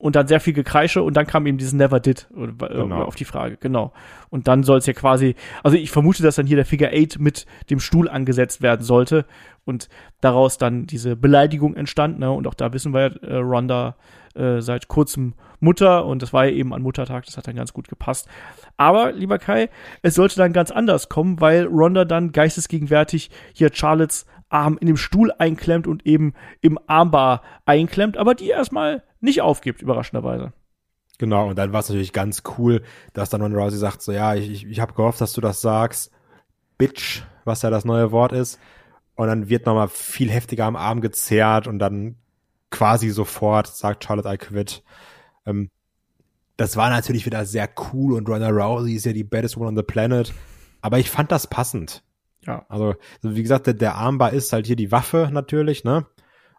Und dann sehr viel Gekreische und dann kam eben dieses Never Did oder, äh, Genau. auf die Frage, genau. Und dann soll es ja quasi, also ich vermute, dass dann hier der Figure 8 mit dem Stuhl angesetzt werden sollte und daraus dann diese Beleidigung entstand, ne? Und auch da wissen wir, ja, äh, Ronda äh, seit kurzem Mutter und das war ja eben an Muttertag, das hat dann ganz gut gepasst. Aber, lieber Kai, es sollte dann ganz anders kommen, weil Ronda dann geistesgegenwärtig hier Charlottes Arm in dem Stuhl einklemmt und eben im Armbar einklemmt, aber die erstmal nicht aufgibt, überraschenderweise. Genau, und dann war es natürlich ganz cool, dass dann Ronda Rousey sagt, so ja, ich, ich, ich habe gehofft, dass du das sagst. Bitch, was ja das neue Wort ist. Und dann wird nochmal viel heftiger am Arm gezerrt und dann quasi sofort sagt Charlotte I quit. Ähm, das war natürlich wieder sehr cool und Ronda Rousey ist ja die baddest woman on the planet. Aber ich fand das passend. Ja. Also, wie gesagt, der, der Armbar ist halt hier die Waffe natürlich, ne?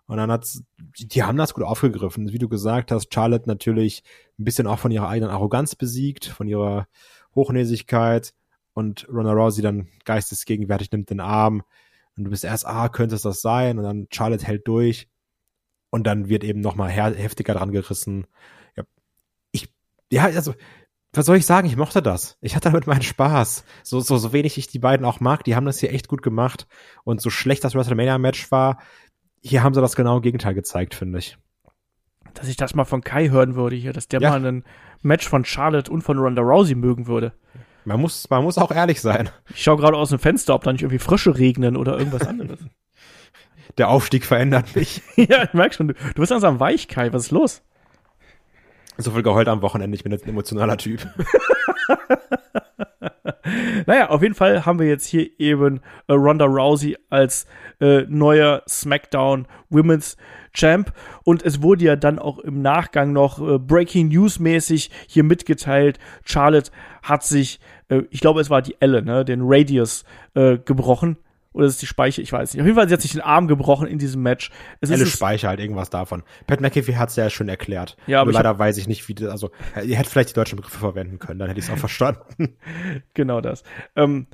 Und dann hat's, die, haben das gut aufgegriffen. Wie du gesagt hast, Charlotte natürlich ein bisschen auch von ihrer eigenen Arroganz besiegt, von ihrer Hochnäsigkeit und Ronda Rousey dann geistesgegenwärtig nimmt den Arm und du bist erst, ah, könnte es das sein? Und dann Charlotte hält durch und dann wird eben noch mal her heftiger dran gerissen. Ja, ich, ja, also, was soll ich sagen? Ich mochte das. Ich hatte damit meinen Spaß. So, so, so wenig ich die beiden auch mag, die haben das hier echt gut gemacht. Und so schlecht das WrestleMania-Match war, hier haben sie das genaue Gegenteil gezeigt, finde ich. Dass ich das mal von Kai hören würde hier, dass der Ja. mal ein Match von Charlotte und von Ronda Rousey mögen würde. Man muss, man muss auch ehrlich sein. Ich schaue gerade aus dem Fenster, ob da nicht irgendwie Frösche regnen oder irgendwas anderes. Der Aufstieg verändert mich. ja, ich merk schon, du, du bist langsam weich, Kai. Was ist los? So viel geheult am Wochenende. Ich bin jetzt ein emotionaler Typ. naja, auf jeden Fall haben wir jetzt hier eben äh, Ronda Rousey als äh, neuer SmackDown Women's Champ. Und es wurde ja dann auch im Nachgang noch äh, Breaking News mäßig hier mitgeteilt. Charlotte hat sich, äh, ich glaube, es war die Elle, ne, den Radius äh, gebrochen. Oder ist es die Speiche? Ich weiß nicht. Auf jeden Fall, sie hat sich den Arm gebrochen in diesem Match. Es Elle ist Speiche, halt irgendwas davon. Pat McAfee hat es ja schon erklärt. Ja, aber leider hab, weiß ich nicht, wie das, also, ihr hättet vielleicht die deutschen Begriffe verwenden können, dann hätte ich es auch verstanden. genau das. Ähm,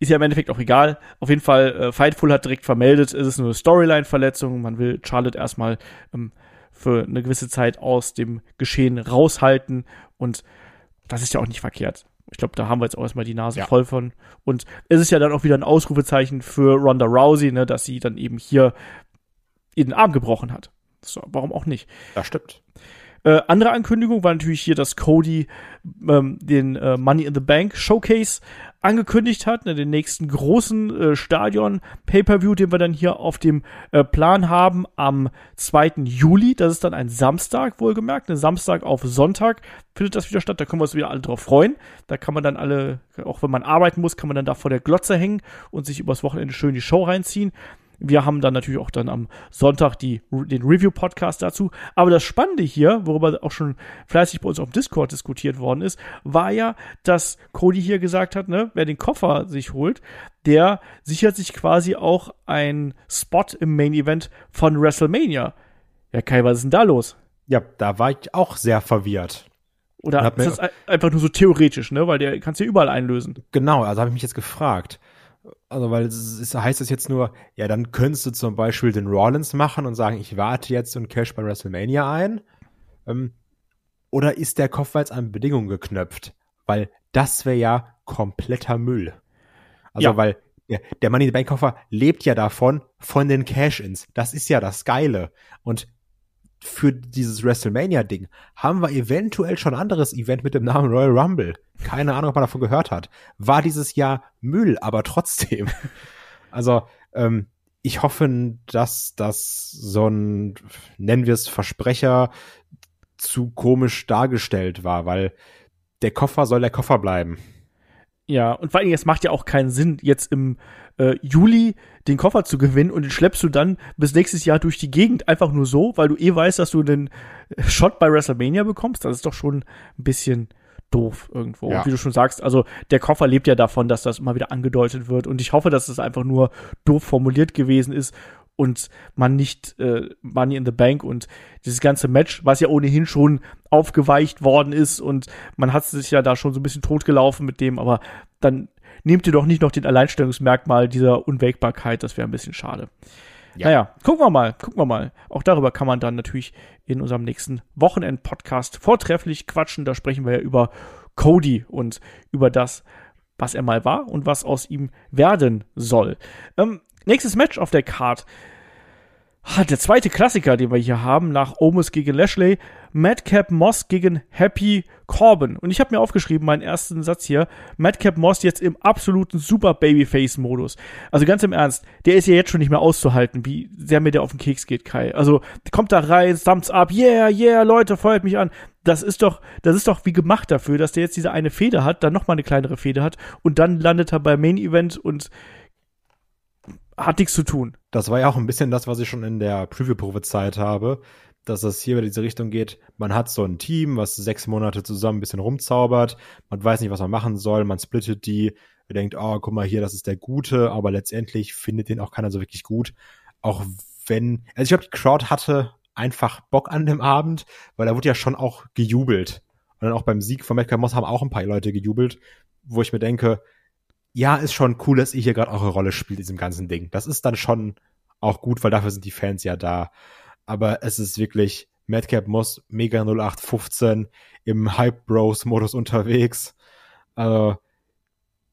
ist ja im Endeffekt auch egal. Auf jeden Fall, äh, Fightful hat direkt vermeldet, es ist eine Storyline-Verletzung. Man will Charlotte erstmal ähm, für eine gewisse Zeit aus dem Geschehen raushalten und das ist ja auch nicht verkehrt. Ich glaube, da haben wir jetzt auch erstmal die Nase ja. voll von. Und es ist ja dann auch wieder ein Ausrufezeichen für Ronda Rousey, ne, dass sie dann eben hier ihren Arm gebrochen hat. So, warum auch nicht? Das stimmt. Äh, andere Ankündigung war natürlich hier, dass Cody ähm, den äh, Money in the Bank Showcase angekündigt hat, ne, den nächsten großen äh, Stadion Pay-per-View, den wir dann hier auf dem äh, Plan haben am 2. Juli. Das ist dann ein Samstag, wohlgemerkt, ne, Samstag auf Sonntag findet das wieder statt. Da können wir uns wieder alle drauf freuen. Da kann man dann alle, auch wenn man arbeiten muss, kann man dann da vor der Glotze hängen und sich übers Wochenende schön die Show reinziehen. Wir haben dann natürlich auch dann am Sonntag die, den Review-Podcast dazu. Aber das Spannende hier, worüber auch schon fleißig bei uns auf Discord diskutiert worden ist, war ja, dass Cody hier gesagt hat, ne, wer den Koffer sich holt, der sichert sich quasi auch einen Spot im Main Event von WrestleMania. Ja, Kai, was ist denn da los? Ja, da war ich auch sehr verwirrt. Oder ist das einfach nur so theoretisch, ne? Weil der kannst du ja überall einlösen. Genau, also habe ich mich jetzt gefragt. Also, weil es ist, heißt es jetzt nur, ja, dann könntest du zum Beispiel den Rollins machen und sagen, ich warte jetzt und cash bei WrestleMania ein. Ähm, oder ist der Kopf jetzt an Bedingungen geknöpft? Weil das wäre ja kompletter Müll. Also, ja. weil der, der Money in the Bank Koffer lebt ja davon, von den Cash-Ins. Das ist ja das Geile. Und für dieses WrestleMania-Ding haben wir eventuell schon ein anderes Event mit dem Namen Royal Rumble. Keine Ahnung, ob man davon gehört hat. War dieses Jahr Müll, aber trotzdem. Also, ähm, ich hoffe, dass das so ein, nennen wir es Versprecher, zu komisch dargestellt war, weil der Koffer soll der Koffer bleiben. Ja, und vor allem, es macht ja auch keinen Sinn, jetzt im äh, Juli den Koffer zu gewinnen und den schleppst du dann bis nächstes Jahr durch die Gegend einfach nur so, weil du eh weißt, dass du den Shot bei WrestleMania bekommst. Das ist doch schon ein bisschen doof irgendwo. Ja. Und wie du schon sagst, also der Koffer lebt ja davon, dass das immer wieder angedeutet wird. Und ich hoffe, dass es einfach nur doof formuliert gewesen ist und man nicht äh, Money in the Bank und dieses ganze Match, was ja ohnehin schon aufgeweicht worden ist und man hat sich ja da schon so ein bisschen totgelaufen mit dem, aber dann nehmt ihr doch nicht noch den Alleinstellungsmerkmal dieser Unwägbarkeit, das wäre ein bisschen schade. Ja. Naja, gucken wir mal, gucken wir mal. Auch darüber kann man dann natürlich in unserem nächsten Wochenend-Podcast vortrefflich quatschen. Da sprechen wir ja über Cody und über das, was er mal war und was aus ihm werden soll. Ähm, nächstes Match auf der Card der zweite Klassiker, den wir hier haben, nach Omus gegen Lashley, Madcap Moss gegen Happy Corbin. Und ich habe mir aufgeschrieben, meinen ersten Satz hier, Madcap Moss jetzt im absoluten Super Babyface-Modus. Also ganz im Ernst, der ist ja jetzt schon nicht mehr auszuhalten, wie sehr mir der auf den Keks geht, Kai. Also kommt da rein, thumbs up, yeah, yeah, Leute, feuert mich an. Das ist doch, das ist doch wie gemacht dafür, dass der jetzt diese eine Feder hat, dann nochmal eine kleinere Feder hat und dann landet er beim Main Event und hat nichts zu tun. Das war ja auch ein bisschen das, was ich schon in der Preview prophezeit habe, dass es hier in diese Richtung geht. Man hat so ein Team, was sechs Monate zusammen ein bisschen rumzaubert. Man weiß nicht, was man machen soll. Man splittet die. Man denkt, oh, guck mal hier, das ist der Gute. Aber letztendlich findet den auch keiner so wirklich gut. Auch wenn, also ich glaube, die Crowd hatte einfach Bock an dem Abend, weil da wurde ja schon auch gejubelt. Und dann auch beim Sieg von Metcalf Moss haben auch ein paar Leute gejubelt, wo ich mir denke, ja, ist schon cool, dass ihr hier gerade eure Rolle spielt in diesem ganzen Ding. Das ist dann schon auch gut, weil dafür sind die Fans ja da. Aber es ist wirklich Madcap Moss mega 0815 im Hype Bros Modus unterwegs. Also,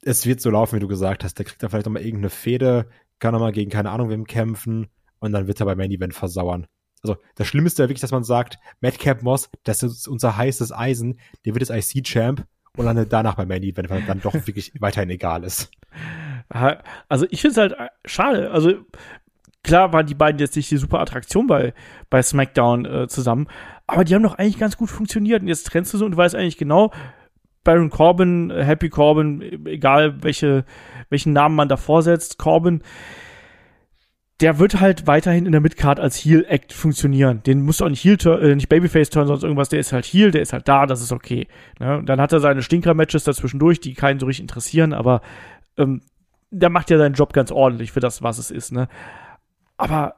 es wird so laufen, wie du gesagt hast. Der kriegt da vielleicht nochmal irgendeine Fehde, kann nochmal gegen keine Ahnung wem kämpfen und dann wird er beim Main Event versauern. Also, das Schlimmste ist ja wirklich, dass man sagt, Madcap Moss, das ist unser heißes Eisen, der wird jetzt IC-Champ und landet danach bei Main Event, weil dann doch wirklich weiterhin egal ist. Also ich finde es halt äh, schade. Also klar waren die beiden jetzt nicht die super Attraktion bei, bei SmackDown äh, zusammen, aber die haben doch eigentlich ganz gut funktioniert. Und jetzt trennst du so und du weißt eigentlich genau, Baron Corbin, Happy Corbin, egal welche, welchen Namen man davor setzt, Corbin, der wird halt weiterhin in der Midcard als Heel-Act funktionieren. Den musst du auch nicht Heel, äh, nicht Babyface turn, sonst irgendwas. Der ist halt Heel, der ist halt da, das ist okay. Ne? Dann hat er seine Stinker-Matches dazwischendurch, die keinen so richtig interessieren, aber ähm, der macht ja seinen Job ganz ordentlich für das, was es ist. Ne? Aber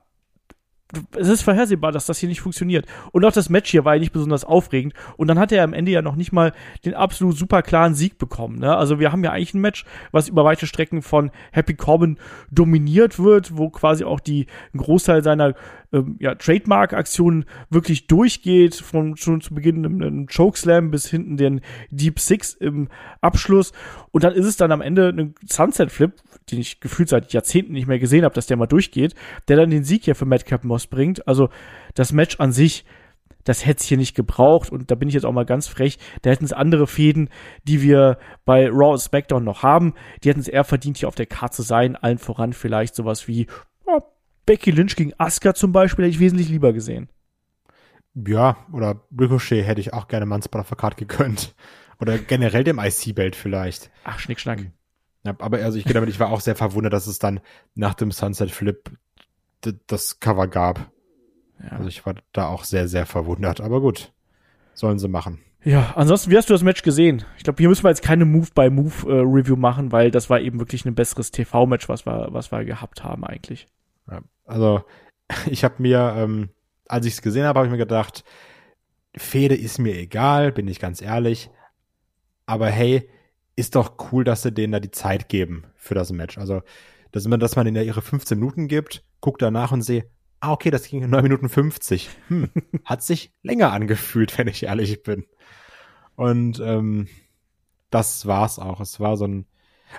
es ist vorhersehbar, dass das hier nicht funktioniert. Und auch das Match hier war ja nicht besonders aufregend. Und dann hat er am Ende ja noch nicht mal den absolut super klaren Sieg bekommen. Ne? Also wir haben ja eigentlich ein Match, was über weite Strecken von Happy Corbin dominiert wird, wo quasi auch die ein Großteil seiner ähm, ja, Trademark-Aktionen wirklich durchgeht, von schon zu Beginn einem Chokeslam bis hinten den Deep Six im Abschluss. Und dann ist es dann am Ende ein Sunset Flip, den ich gefühlt seit Jahrzehnten nicht mehr gesehen habe, dass der mal durchgeht, der dann den Sieg hier für Madcap Moss bringt. Also das Match an sich, das hätte es hier nicht gebraucht. Und da bin ich jetzt auch mal ganz frech. Da hätten es andere Fäden, die wir bei Raw und SmackDown noch haben. Die hätten es eher verdient, hier auf der Karte zu sein. Allen voran vielleicht sowas wie Becky Lynch gegen Asuka zum Beispiel, hätte ich wesentlich lieber gesehen. Ja, oder Ricochet hätte ich auch gerne auf der Karte gegönnt. Oder generell dem IC-Belt vielleicht. Ach, Schnickschnack. Ja, aber also ich gehe damit, ich war auch sehr verwundert, dass es dann nach dem Sunset Flip das Cover gab. Ja. Also ich war da auch sehr, sehr verwundert. Aber gut, sollen sie machen. Ja, ansonsten, wie hast du das Match gesehen? Ich glaube, hier müssen wir jetzt keine Move-by-Move-Review äh, machen, weil das war eben wirklich ein besseres TV-Match, was wir, was wir gehabt haben eigentlich. Also ich habe mir, ähm, als ich es gesehen habe, habe ich mir gedacht, Fede ist mir egal, bin ich ganz ehrlich. Aber hey, ist doch cool, dass sie denen da die Zeit geben für das Match. Also, dass man, dass man ihnen ja ihre 15 Minuten gibt, guckt danach und sehe, ah, okay, das ging in 9 Minuten 50. Hm, hat sich länger angefühlt, wenn ich ehrlich bin. Und ähm, das war's auch. Es war so ein,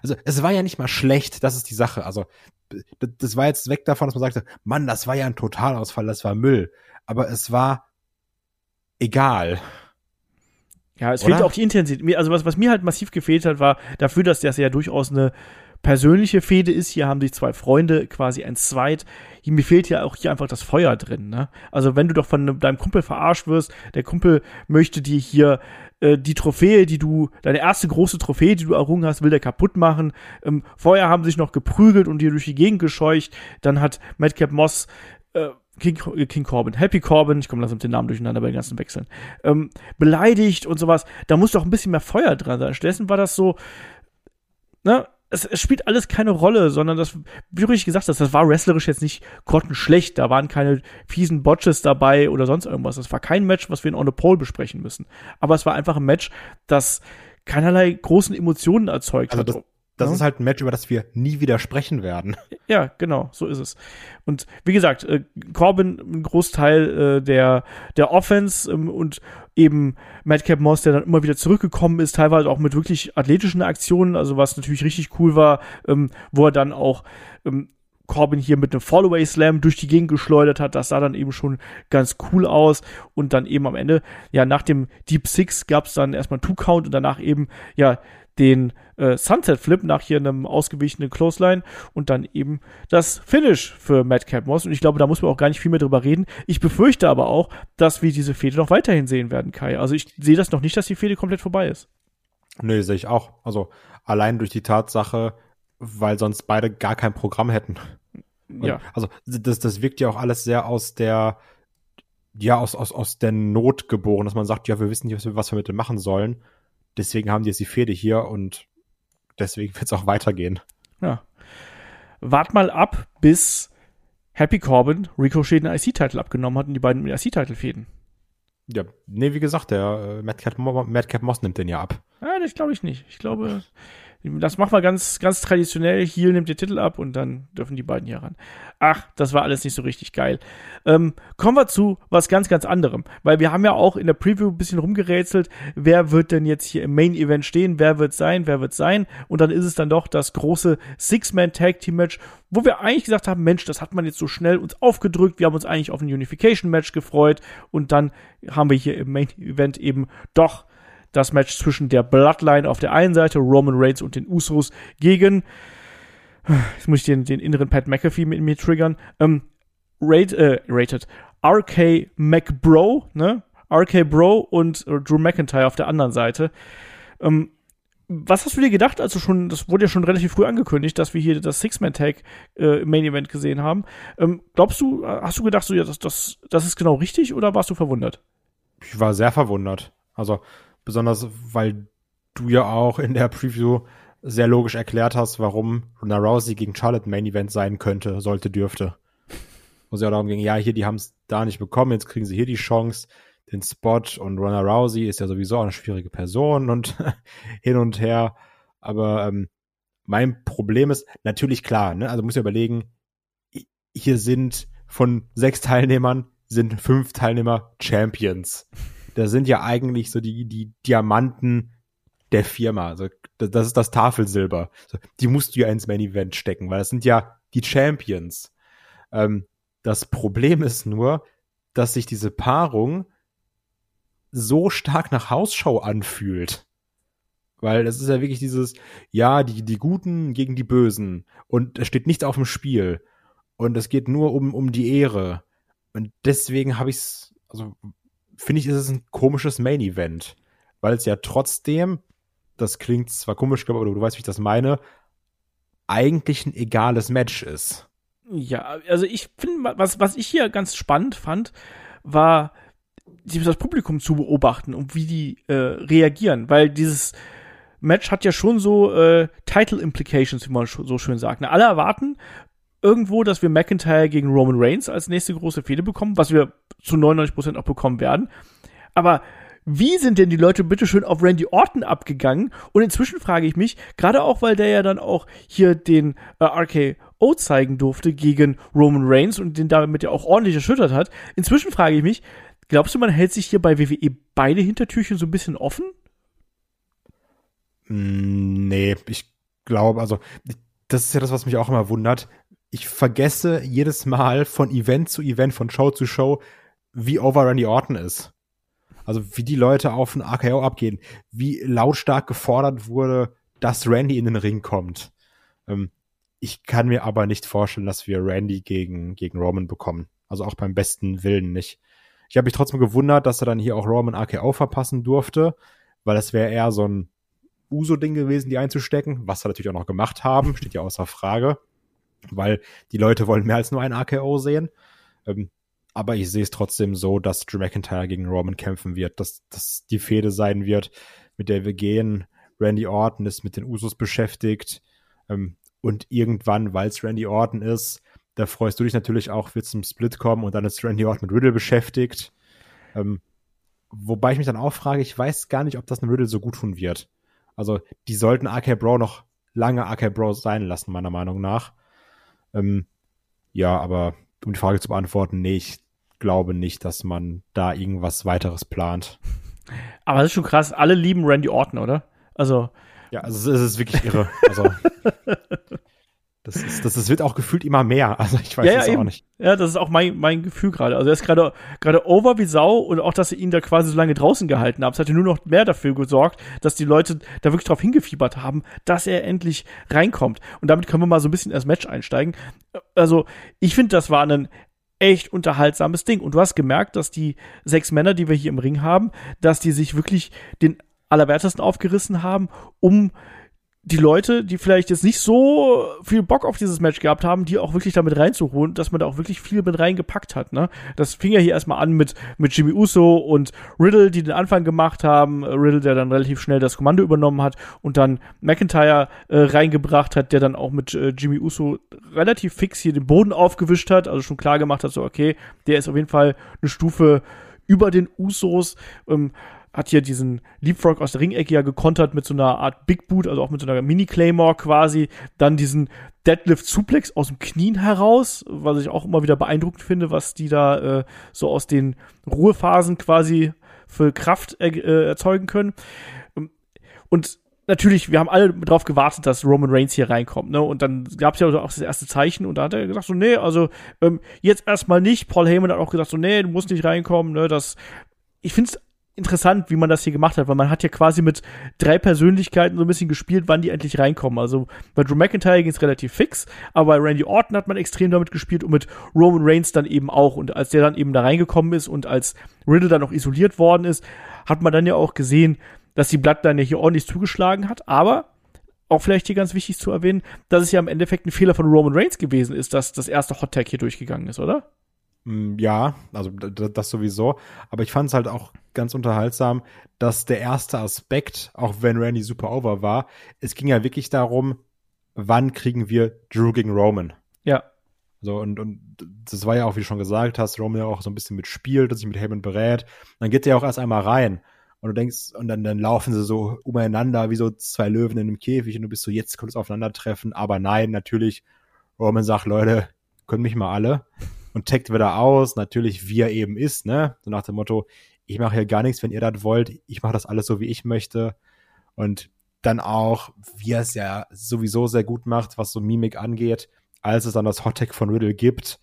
also es war ja nicht mal schlecht, das ist die Sache. Also das war jetzt weg davon, dass man sagte, Mann, das war ja ein Totalausfall, das war Müll. Aber es war egal. Ja, es fehlt auch die Intensität. Also was, was mir halt massiv gefehlt hat, war dafür, dass das ja durchaus eine persönliche Fehde ist. Hier haben sich zwei Freunde quasi ein Zweit. Mir fehlt ja auch hier einfach das Feuer drin. Ne? Also wenn du doch von deinem Kumpel verarscht wirst, der Kumpel möchte dir hier äh, die Trophäe, die du, deine erste große Trophäe, die du errungen hast, will der kaputt machen. Ähm, vorher haben sie sich noch geprügelt und dir durch die Gegend gescheucht. Dann hat Madcap Moss äh, King, King Corbin, Happy Corbin, ich komme langsam mit den Namen durcheinander bei den ganzen Wechseln, ähm, beleidigt und sowas. Da muss doch ein bisschen mehr Feuer dran sein. Stattdessen war das so, ne, es, es spielt alles keine Rolle, sondern das, wie du richtig gesagt hast, das war wrestlerisch jetzt nicht grottenschlecht. Da waren keine fiesen Botches dabei oder sonst irgendwas. Das war kein Match, was wir in On the Pole besprechen müssen. Aber es war einfach ein Match, das keinerlei großen Emotionen erzeugt also hat. Das ja. ist halt ein Match, über das wir nie wieder sprechen werden. Ja, genau, so ist es. Und wie gesagt, äh, Corbin ein Großteil äh, der der Offense ähm, und eben Madcap Moss, der dann immer wieder zurückgekommen ist, teilweise auch mit wirklich athletischen Aktionen, also was natürlich richtig cool war, ähm, wo er dann auch ähm, Corbin hier mit einem Fallaway Slam durch die Gegend geschleudert hat. Das sah dann eben schon ganz cool aus. Und dann eben am Ende, ja, nach dem Deep Six gab es dann erstmal Two Count und danach eben, ja, den äh, Sunset Flip nach hier einem ausgewichenen Clothesline und dann eben das Finish für Madcap Moss. Und ich glaube, da muss man auch gar nicht viel mehr drüber reden. Ich befürchte aber auch, dass wir diese Fehde noch weiterhin sehen werden, Kai. Also ich sehe das noch nicht, dass die Fehde komplett vorbei ist. Nee, sehe ich auch. Also allein durch die Tatsache, weil sonst beide gar kein Programm hätten. Ja. Also das, das wirkt ja auch alles sehr aus der, ja, aus, aus, aus der Not geboren, dass man sagt, ja, wir wissen nicht, was wir, was wir mit dem machen sollen. Deswegen haben die jetzt die Fehde hier und deswegen wird es auch weitergehen. Ja. Wart mal ab, bis Happy Corbin Ricochet den IC-Titel abgenommen hat und die beiden IC-Titel fäden. Ja, nee, wie gesagt, der äh, Madcap, Madcap Moss nimmt den ja ab. Ja, das glaube ich nicht. Ich glaube, das machen wir ganz, ganz traditionell. Heel nimmt den Titel ab und dann dürfen die beiden hier ran. Ach, das war alles nicht so richtig geil. Ähm, kommen wir zu was ganz, ganz anderem. Weil wir haben ja auch in der Preview ein bisschen rumgerätselt, wer wird denn jetzt hier im Main Event stehen, wer wird sein, wer wird sein. Und dann ist es dann doch das große Six-Man-Tag-Team-Match, wo wir eigentlich gesagt haben, Mensch, das hat man jetzt so schnell uns aufgedrückt. Wir haben uns eigentlich auf ein Unification-Match gefreut. Und dann haben wir hier im Main Event eben doch das Match zwischen der Bloodline auf der einen Seite, Roman Reigns und den Usos gegen, jetzt muss ich den, den inneren Pat McAfee mit mir triggern, ähm, rate, äh, rated, RK McBro, ne? RK Bro und Drew McIntyre auf der anderen Seite. Ähm, was hast du dir gedacht, also schon, das wurde ja schon relativ früh angekündigt, dass wir hier das Six-Man-Tag äh, Main-Event gesehen haben. Ähm, glaubst du, hast du gedacht, so, ja, das, das, das ist genau richtig oder warst du verwundert? Ich war sehr verwundert. Also besonders, weil du ja auch in der Preview sehr logisch erklärt hast, warum Ronda Rousey gegen Charlotte Main Event sein könnte, sollte, dürfte. Wo es ja darum ging, ja, hier, die haben es da nicht bekommen, jetzt kriegen sie hier die Chance den Spot und Ronda Rousey ist ja sowieso eine schwierige Person und hin und her. Aber ähm, mein Problem ist natürlich klar, ne? Also muss ja überlegen, hier sind von sechs Teilnehmern sind fünf Teilnehmer Champions. Da sind ja eigentlich so die, die Diamanten der Firma. Also das ist das Tafelsilber. Die musst du ja ins Main Event stecken, weil das sind ja die Champions. Ähm, das Problem ist nur, dass sich diese Paarung so stark nach Hausshow anfühlt. Weil das ist ja wirklich dieses, ja, die, die Guten gegen die Bösen. Und es steht nichts auf dem Spiel. Und es geht nur um, um die Ehre. Und deswegen habe ich es, also finde ich, ist es ein komisches Main-Event. Weil es ja trotzdem, das klingt zwar komisch, aber du, du weißt, wie ich das meine, eigentlich ein egales Match ist. Ja, also ich finde, was, was ich hier ganz spannend fand, war, das Publikum zu beobachten und wie die äh, reagieren, weil dieses Match hat ja schon so äh, Title Implications, wie man so schön sagt. Ne? Alle erwarten irgendwo, dass wir McIntyre gegen Roman Reigns als nächste große Fehde bekommen, was wir zu 99% auch bekommen werden. Aber wie sind denn die Leute bitteschön auf Randy Orton abgegangen? Und inzwischen frage ich mich, gerade auch, weil der ja dann auch hier den äh, RKO zeigen durfte gegen Roman Reigns und den damit ja auch ordentlich erschüttert hat. Inzwischen frage ich mich, Glaubst du, man hält sich hier bei WWE beide Hintertürchen so ein bisschen offen? Mm, nee, ich glaube, also das ist ja das, was mich auch immer wundert. Ich vergesse jedes Mal von Event zu Event, von Show zu Show, wie over Randy Orton ist. Also wie die Leute auf den AKO abgehen, wie lautstark gefordert wurde, dass Randy in den Ring kommt. Ähm, ich kann mir aber nicht vorstellen, dass wir Randy gegen, gegen Roman bekommen. Also auch beim besten Willen nicht. Ich habe mich trotzdem gewundert, dass er dann hier auch Roman AKO verpassen durfte, weil das wäre eher so ein Uso-Ding gewesen, die einzustecken, was sie natürlich auch noch gemacht haben, steht ja außer Frage, weil die Leute wollen mehr als nur ein AKO sehen. Ähm, aber ich sehe es trotzdem so, dass Drew McIntyre gegen Roman kämpfen wird, dass das die Fehde sein wird, mit der wir gehen. Randy Orton ist mit den Usos beschäftigt ähm, und irgendwann, weil es Randy Orton ist, da freust du dich natürlich auch, wird zum Split kommen und dann ist Randy Orton mit Riddle beschäftigt. Ähm, wobei ich mich dann auch frage, ich weiß gar nicht, ob das einem Riddle so gut tun wird. Also, die sollten RK Bro noch lange RK Bro sein lassen, meiner Meinung nach. Ähm, ja, aber um die Frage zu beantworten, nee, ich glaube nicht, dass man da irgendwas weiteres plant. Aber das ist schon krass. Alle lieben Randy Orton, oder? Also. Ja, also es ist wirklich irre. Also. Das, ist, das, das wird auch gefühlt immer mehr. Also ich weiß ja, es ja, auch eben. nicht. Ja, das ist auch mein, mein Gefühl gerade. Also er ist gerade gerade over wie Sau und auch, dass sie ihn da quasi so lange draußen gehalten haben. Es hat ja nur noch mehr dafür gesorgt, dass die Leute da wirklich drauf hingefiebert haben, dass er endlich reinkommt. Und damit können wir mal so ein bisschen ins Match einsteigen. Also ich finde, das war ein echt unterhaltsames Ding. Und du hast gemerkt, dass die sechs Männer, die wir hier im Ring haben, dass die sich wirklich den Allerwertesten aufgerissen haben, um die Leute, die vielleicht jetzt nicht so viel Bock auf dieses Match gehabt haben, die auch wirklich damit reinzuholen, dass man da auch wirklich viel mit reingepackt hat. Ne? Das fing ja hier erstmal an mit, mit Jimmy Uso und Riddle, die den Anfang gemacht haben. Riddle, der dann relativ schnell das Kommando übernommen hat und dann McIntyre äh, reingebracht hat, der dann auch mit äh, Jimmy Uso relativ fix hier den Boden aufgewischt hat, also schon klar gemacht hat, so okay, der ist auf jeden Fall eine Stufe über den Usos. Ähm, hat hier diesen Leapfrog aus der Ringecke ja gekontert mit so einer Art Big Boot, also auch mit so einer Mini-Claymore quasi. Dann diesen Deadlift Suplex aus dem Knien heraus, was ich auch immer wieder beeindruckend finde, was die da äh, so aus den Ruhephasen quasi für Kraft äh, erzeugen können. Und natürlich, wir haben alle darauf gewartet, dass Roman Reigns hier reinkommt, ne? Und dann gab es ja auch das erste Zeichen und da hat er gesagt, so, nee, also ähm, jetzt erstmal nicht. Paul Heyman hat auch gesagt, so, nee, du musst nicht reinkommen, ne? Das, ich finde es interessant, wie man das hier gemacht hat, weil man hat ja quasi mit drei Persönlichkeiten so ein bisschen gespielt, wann die endlich reinkommen. Also bei Drew McIntyre ging es relativ fix, aber bei Randy Orton hat man extrem damit gespielt und mit Roman Reigns dann eben auch. Und als der dann eben da reingekommen ist und als Riddle dann noch isoliert worden ist, hat man dann ja auch gesehen, dass die Bloodline ja hier ordentlich zugeschlagen hat, aber auch vielleicht hier ganz wichtig zu erwähnen, dass es ja im Endeffekt ein Fehler von Roman Reigns gewesen ist, dass das erste Hot Tag hier durchgegangen ist, oder? Mm, ja, also das sowieso. Aber ich fand es halt auch ganz unterhaltsam, dass der erste Aspekt, auch wenn Randy super over war, es ging ja wirklich darum, wann kriegen wir Drew gegen Roman. Ja. So, und, und das war ja auch, wie du schon gesagt hast, Roman ja auch so ein bisschen mitspielt und sich mit Heyman berät. Dann geht er auch erst einmal rein. Und du denkst, und dann, dann laufen sie so umeinander wie so zwei Löwen in einem Käfig und du bist so, jetzt kommt es aufeinandertreffen. Aber nein, natürlich, Roman sagt, Leute, können mich mal alle. Und taggt wieder aus, natürlich, wie er eben ist, ne? So nach dem Motto, ich mache hier gar nichts, wenn ihr das wollt. Ich mache das alles so, wie ich möchte. Und dann auch, wie er es ja sowieso sehr gut macht, was so Mimik angeht, als es dann das Hottag von Riddle gibt,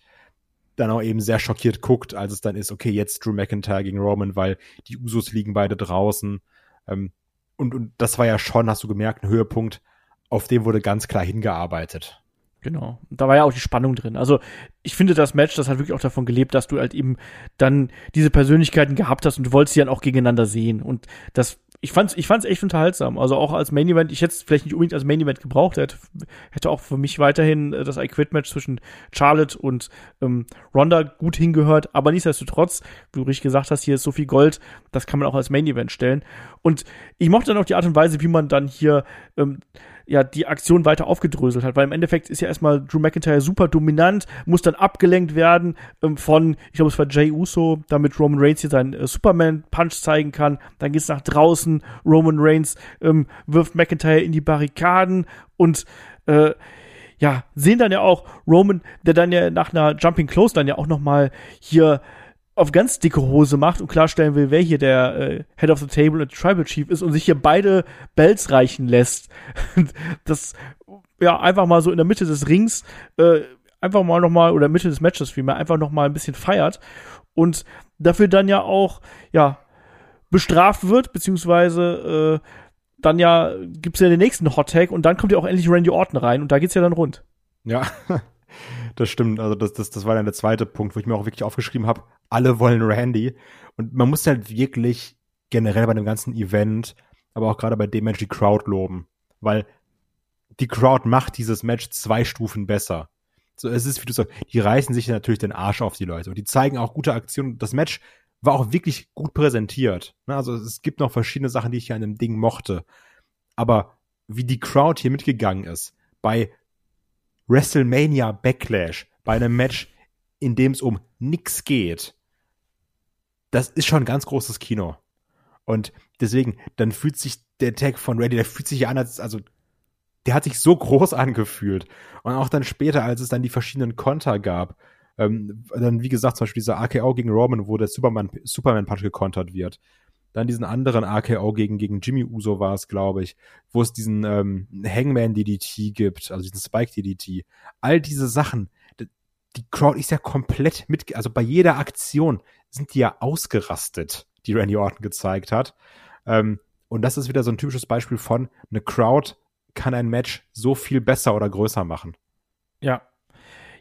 dann auch eben sehr schockiert guckt, als es dann ist, okay, jetzt Drew McIntyre gegen Roman, weil die Usos liegen beide draußen. Ähm, und, und das war ja schon, hast du gemerkt, ein Höhepunkt, auf dem wurde ganz klar hingearbeitet. Genau. Da war ja auch die Spannung drin. Also ich finde, das Match, das hat wirklich auch davon gelebt, dass du halt eben dann diese Persönlichkeiten gehabt hast und du wolltest sie dann auch gegeneinander sehen. Und das ich fand's, ich fand's echt unterhaltsam. Also auch als Main Event, ich hätte es vielleicht nicht unbedingt als Main Event gebraucht, hätte, hätte auch für mich weiterhin äh, das I Quit Match zwischen Charlotte und ähm, Ronda gut hingehört. Aber nichtsdestotrotz, wie du richtig gesagt hast, hier ist so viel Gold, das kann man auch als Main Event stellen. Und ich mochte dann auch die Art und Weise, wie man dann hier ähm, ja die Aktion weiter aufgedröselt hat, weil im Endeffekt ist ja erstmal Drew McIntyre super dominant, muss dann abgelenkt werden ähm, von, ich glaube es war Jay Uso, damit Roman Reigns hier seinen äh, Superman Punch zeigen kann. Dann geht's nach draußen, Roman Reigns ähm, wirft McIntyre in die Barrikaden und äh, ja, sehen dann ja auch Roman, der dann ja nach einer Jumping Close dann ja auch noch mal hier auf ganz dicke Hose macht und klarstellen will, wer hier der äh, Head of the Table und Tribal Chief ist und sich hier beide Bells reichen lässt. das ja einfach mal so in der Mitte des Rings äh, einfach mal noch mal oder Mitte des Matches vielmehr einfach noch mal ein bisschen feiert und dafür dann ja auch ja bestraft wird beziehungsweise äh, dann ja gibt's ja den nächsten Hot Tag und dann kommt ja auch endlich Randy Orton rein und da geht's ja dann rund. Ja, das stimmt. Also das, das, das war dann der zweite Punkt, wo ich mir auch wirklich aufgeschrieben habe, alle wollen Randy. Und man muss halt wirklich generell bei dem ganzen Event, aber auch gerade bei dem Match die Crowd loben. Weil die Crowd macht dieses Match zwei Stufen besser. So, es ist, wie du sagst, die reißen sich natürlich den Arsch auf die Leute und die zeigen auch gute Aktionen. Das Match war auch wirklich gut präsentiert. Ne, also es gibt noch verschiedene Sachen, die ich hier an dem Ding mochte. Aber wie die Crowd hier mitgegangen ist, bei WrestleMania Backlash, bei einem Match, in dem es um nix geht, das ist schon ein ganz großes Kino. Und deswegen, dann fühlt sich der Tag von Ready, der fühlt sich ja an, als, also, der hat sich so groß angefühlt. Und auch dann später, als es dann die verschiedenen Konter gab, ähm, dann, wie gesagt, zum Beispiel dieser AKO gegen Roman, wo der Superman, Superman Punch gekontert wird. Dann diesen anderen AKO gegen, gegen Jimmy Uso war es, glaube ich, wo es diesen ähm, Hangman DDT gibt, also diesen Spike DDT. All diese Sachen, die Crowd ist ja komplett mit, also bei jeder Aktion sind die ja ausgerastet, die Randy Orton gezeigt hat. Ähm, und das ist wieder so ein typisches Beispiel von, eine Crowd kann ein Match so viel besser oder größer machen. Ja,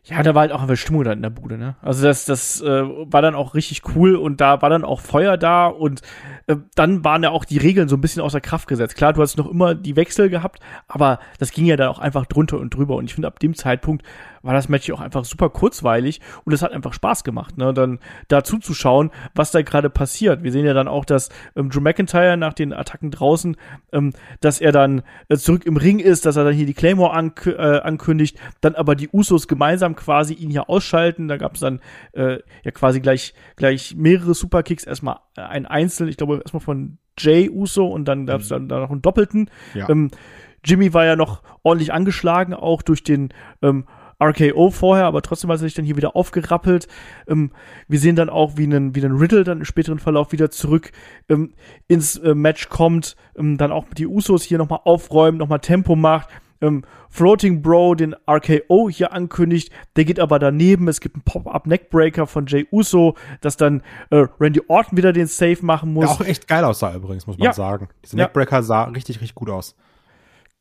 ja, da war halt auch einfach Stimmung da in der Bude, ne? Also das, das äh, war dann auch richtig cool und da war dann auch Feuer da und äh, dann waren ja auch die Regeln so ein bisschen außer Kraft gesetzt. Klar, du hast noch immer die Wechsel gehabt, aber das ging ja dann auch einfach drunter und drüber und ich finde, ab dem Zeitpunkt war das Match auch einfach super kurzweilig und es hat einfach Spaß gemacht, ne? Dann da zuzuschauen, was da gerade passiert. Wir sehen ja dann auch, dass ähm, Drew McIntyre nach den Attacken draußen, ähm, dass er dann äh, zurück im Ring ist, dass er dann hier die Claymore ank äh, ankündigt, dann aber die Usos gemeinsam quasi ihn hier ausschalten. Da gab es dann äh, ja quasi gleich gleich mehrere Superkicks. Erstmal äh, ein Einzel, ich glaube erstmal von Jay Uso und dann gab es mhm. dann da noch einen doppelten. Ja. Ähm, Jimmy war ja noch ordentlich angeschlagen, auch durch den ähm, RKO vorher, aber trotzdem hat er sich dann hier wieder aufgerappelt. Ähm, wir sehen dann auch, wie ein, wie ein Riddle dann im späteren Verlauf wieder zurück ähm, ins äh, Match kommt, ähm, dann auch die Usos hier nochmal aufräumen, nochmal Tempo macht. Ähm, Floating Bro den RKO hier ankündigt, der geht aber daneben. Es gibt einen Pop-Up Neckbreaker von Jay Uso, dass dann äh, Randy Orton wieder den Save machen muss. Der auch echt geil aussah übrigens, muss man ja. sagen. Dieser ja. Neckbreaker sah richtig, richtig gut aus.